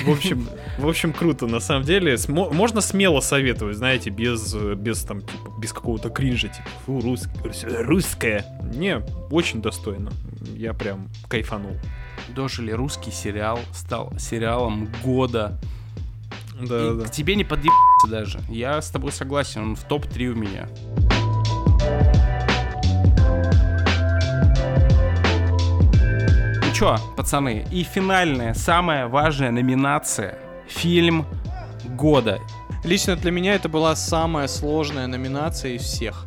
В общем, в общем, круто, на самом деле. Смо- можно смело советовать, знаете, без, без там, типа, без какого-то кринжа, типа, фу, рус- русская. Не, очень достойно. Я прям кайфанул.
Дожили русский сериал, стал сериалом года.
Да,
И
да.
к тебе не подъебаться даже. Я с тобой согласен, он в топ-3 у меня. Ну чё, пацаны, и финальная, самая важная номинация. Фильм года.
Лично для меня это была самая сложная номинация из всех.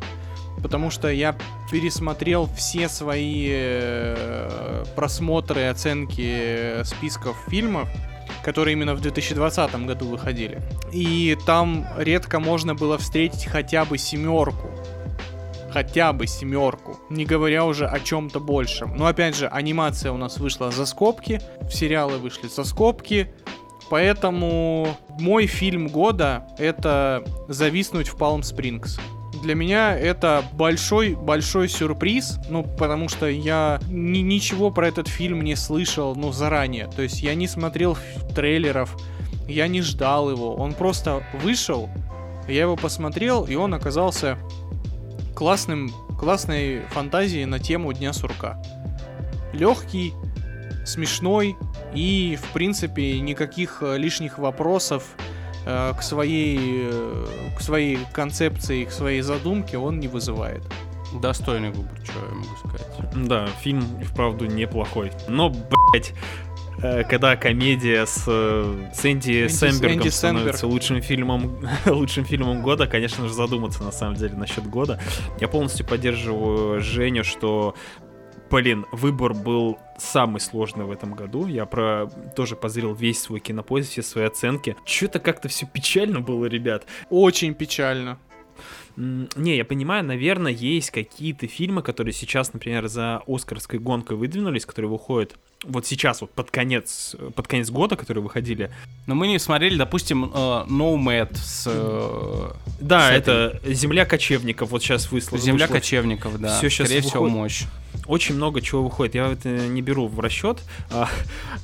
Потому что я пересмотрел все свои э, просмотры оценки списков фильмов, которые именно в 2020 году выходили. И там редко можно было встретить хотя бы семерку. Хотя бы семерку. Не говоря уже о чем-то большем. Но опять же, анимация у нас вышла за скобки, сериалы вышли за скобки. Поэтому мой фильм года это «Зависнуть в Палм Спрингс». Для меня это большой-большой сюрприз, ну, потому что я ни- ничего про этот фильм не слышал, ну, заранее. То есть я не смотрел трейлеров, я не ждал его. Он просто вышел, я его посмотрел, и он оказался классным, классной фантазией на тему Дня сурка. Легкий, смешной и, в принципе, никаких э, лишних вопросов э, к своей, э, к своей концепции, к своей задумке он не вызывает.
Достойный выбор, что я могу сказать.
Да, фильм и вправду неплохой. Но, блять, когда комедия с, э, с Энди,
Энди-
Сэмбергом
Энди
становится
Сэмберг.
лучшим фильмом, <laughs> лучшим фильмом года, конечно же, задуматься на самом деле насчет года. Я полностью поддерживаю Женю, что Блин, выбор был самый сложный в этом году. Я про тоже позрел весь свой кинопоиск, все свои оценки. Что-то как-то все печально было, ребят.
Очень печально.
Не, я понимаю, наверное, есть какие-то фильмы, которые сейчас, например, за Оскарской гонкой выдвинулись, которые выходят вот сейчас, вот под конец, под конец года, которые выходили.
Но мы не смотрели, допустим, э, Nomad с... э,
Да,
с
это «Земля кочевников», вот сейчас высло.
Земля
вышло.
кочевников, да.
Всё щас
Скорее всего,
выходит.
мощь.
Очень много чего выходит, я это не беру в расчет. А,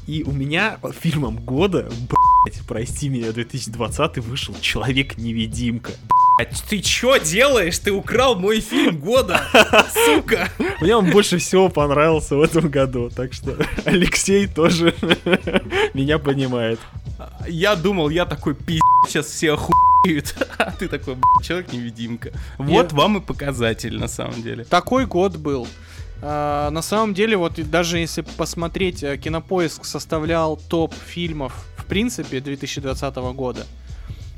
и у меня фильмом года, блять, прости меня, 2020 вышел «Человек-невидимка».
А ты чё делаешь? Ты украл мой фильм года, сука!
Мне он больше всего понравился в этом году, так что Алексей тоже меня понимает.
Я думал, я такой пиздец, сейчас все охуеют, а ты такой, «Б***ь, человек-невидимка. Вот вам и показатель, на самом деле.
Такой год был. А, на самом деле, вот даже если посмотреть, э, Кинопоиск составлял топ фильмов, в принципе, 2020 года.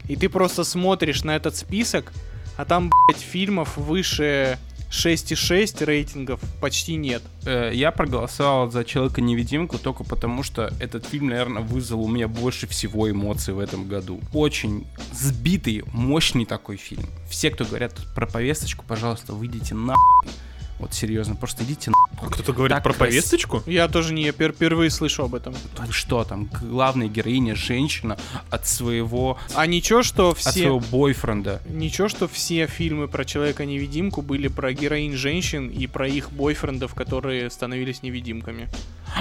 И ты просто смотришь на этот список, а там, блядь, фильмов выше 6,6 рейтингов почти нет.
Э, Я проголосовал за Человека-невидимку только потому, что этот фильм, наверное, вызвал у меня больше всего эмоций в этом году. Очень сбитый, мощный такой фильм. Все, кто говорят про повесточку, пожалуйста, выйдите на Вот серьезно, просто идите
А кто-то говорит
Так
про
крас-
повесточку?
Я тоже не я пер- впервые слышу об этом.
Вы что там, главная героиня женщина от своего,
А ничего, что
от
все...
своего бойфренда.
Ничего, что все фильмы про Человека-невидимку были про героинь женщин и про их бойфрендов, которые становились невидимками.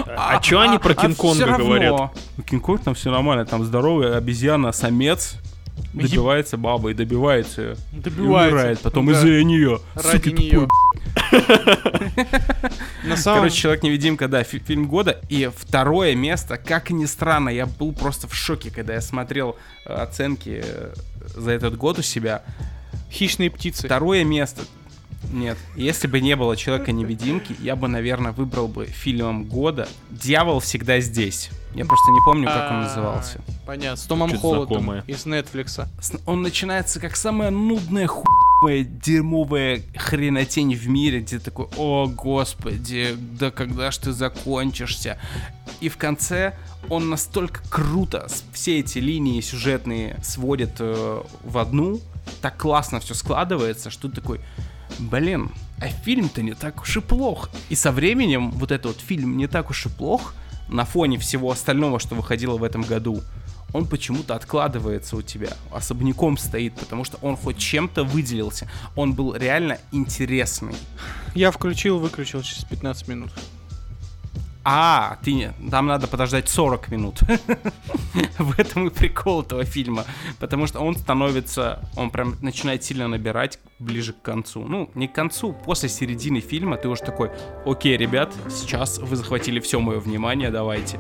А, чё они про
а
Кинг-Конга
всё равно.
говорят?
Кинг-Конг там все нормально, там здоровая обезьяна, самец, добивается бабы и добивается. И
Добивается.
умирает потом
Да.
из-за нее.
Ради нее. На самом...
Короче, Человек-невидимка, да, фи- фильм года. И второе место, как ни странно, я был просто в шоке, когда я смотрел э, оценки э, за этот год у себя.
Хищные птицы.
Второе место. Нет, если бы не было Человека-невидимки, я бы, наверное, выбрал бы фильмом года «Дьявол всегда здесь». Я просто не помню, как он
А,
назывался.
Понятно, с Томом Холландом из Нетфликса.
Он начинается как самая нудная хуевая, дерьмовая хренотень в мире, где такой, о господи, да когда ж ты закончишься? И в конце он настолько круто все эти линии сюжетные сводит э, в одну, так классно все складывается, что ты такой, блин, а фильм-то не так уж и плох. И со временем вот этот вот фильм не так уж и плох на фоне всего остального, что выходило в этом году он почему-то откладывается у тебя, особняком стоит, потому что он хоть чем-то выделился. Он был реально интересный.
Я включил, выключил через 15 минут.
А, ты. Там надо подождать 40 минут. <laughs> В этом и прикол этого фильма. Потому что он становится... Он прям начинает сильно набирать ближе к концу. Ну, не к концу, после середины фильма ты уже такой, окей, ребят, сейчас вы захватили все мое внимание, давайте.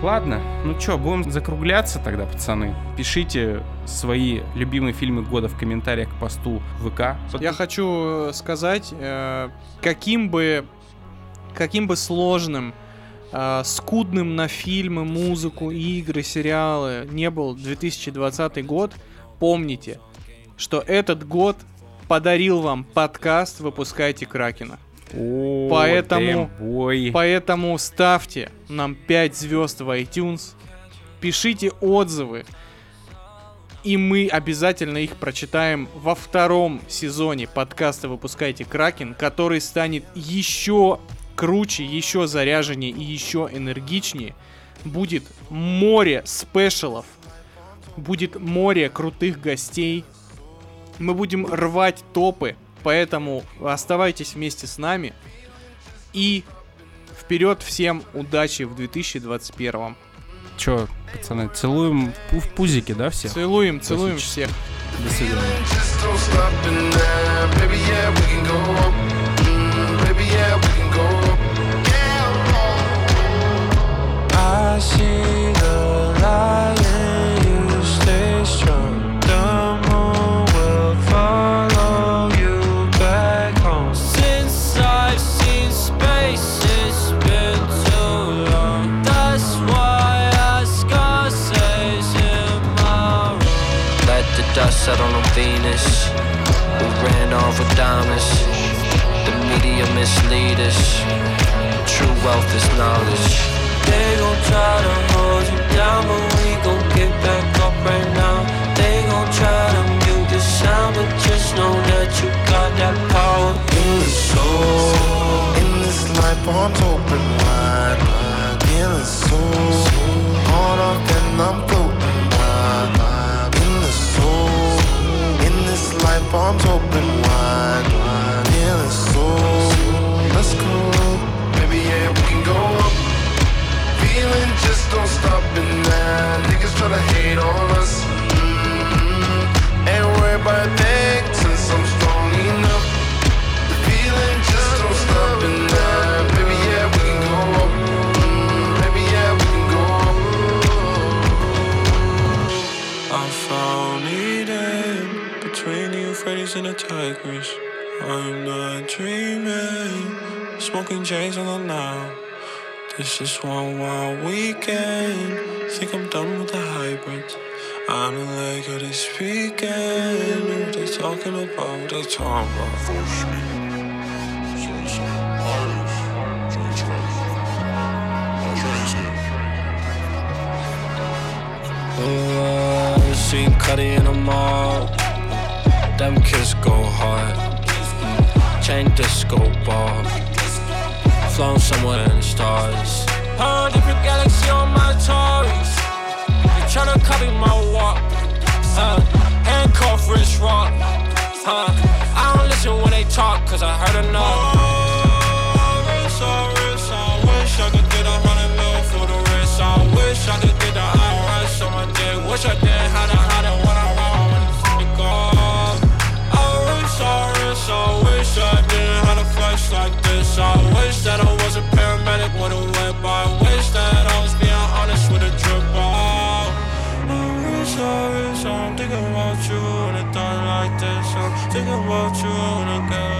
Ладно, ну чё, будем закругляться тогда, пацаны. Пишите свои любимые фильмы года в комментариях к посту ВК.
Я хочу э, сказать, э, каким бы каким бы сложным, э, скудным на фильмы, музыку, игры, сериалы не был 2020 год, помните, что этот год подарил вам подкаст «Выпускайте Кракена».
О,
Поэтому-. Поэтому ставьте нам 5 звезд в iTunes, пишите отзывы, и мы обязательно их прочитаем во втором сезоне подкаста «Выпускайте Кракен», который станет еще круче, еще заряженнее и еще энергичнее. Будет море спешалов, будет море крутых гостей. Мы будем рвать топы, поэтому оставайтесь вместе с нами. И вперед всем удачи в 2021.
Чё, пацаны, целуем в пузики, да, все?
Целуем, целуем всех.
До свидания.
Mm.
I see the light you stay strong. The dust settle on Venus. We ran off with diamonds. The media mislead us. True wealth is knowledge. They gon' try to hold you down, but we gon' get back up right now. They gon' try to mute the sound, but just know that you got that power in the soul.
In this life, arms open wide, wide. Feeling so hard arms open wide. Feeling so. Let's go. Baby, yeah, we can go up. Feeling just don't stop it now. Niggas try to hate on us. Mm-hmm. Ain't worried about a wish I'm
not dreaming. Smoking J's on the now. This is one wild weekend. Think I'm done with the hybrids. I don't like how they speaking. What they talking about? What they talking about? Force me. Oh, I seen Cuddy in the mall. Them kids go hard. Chain disco ball. Flown somewhere in the stars. Huh, different galaxy on my Taurus. They tryna copy my walk. Uh, handcuff wrist rock. Huh, I don't listen when they talk, cause I heard enough. Wrist, oh, wrist, I wish I could get a hundred mil for the wrist. I wish I could get the IRS on my dick. Wish I didn't have to hide it flex like this. I wish that I was a paramedic with a whip. I wish that I was being honest with a drip. Oh, I wish, I wish I'm thinking about you when it's done like this. I'm thinking about you when I get.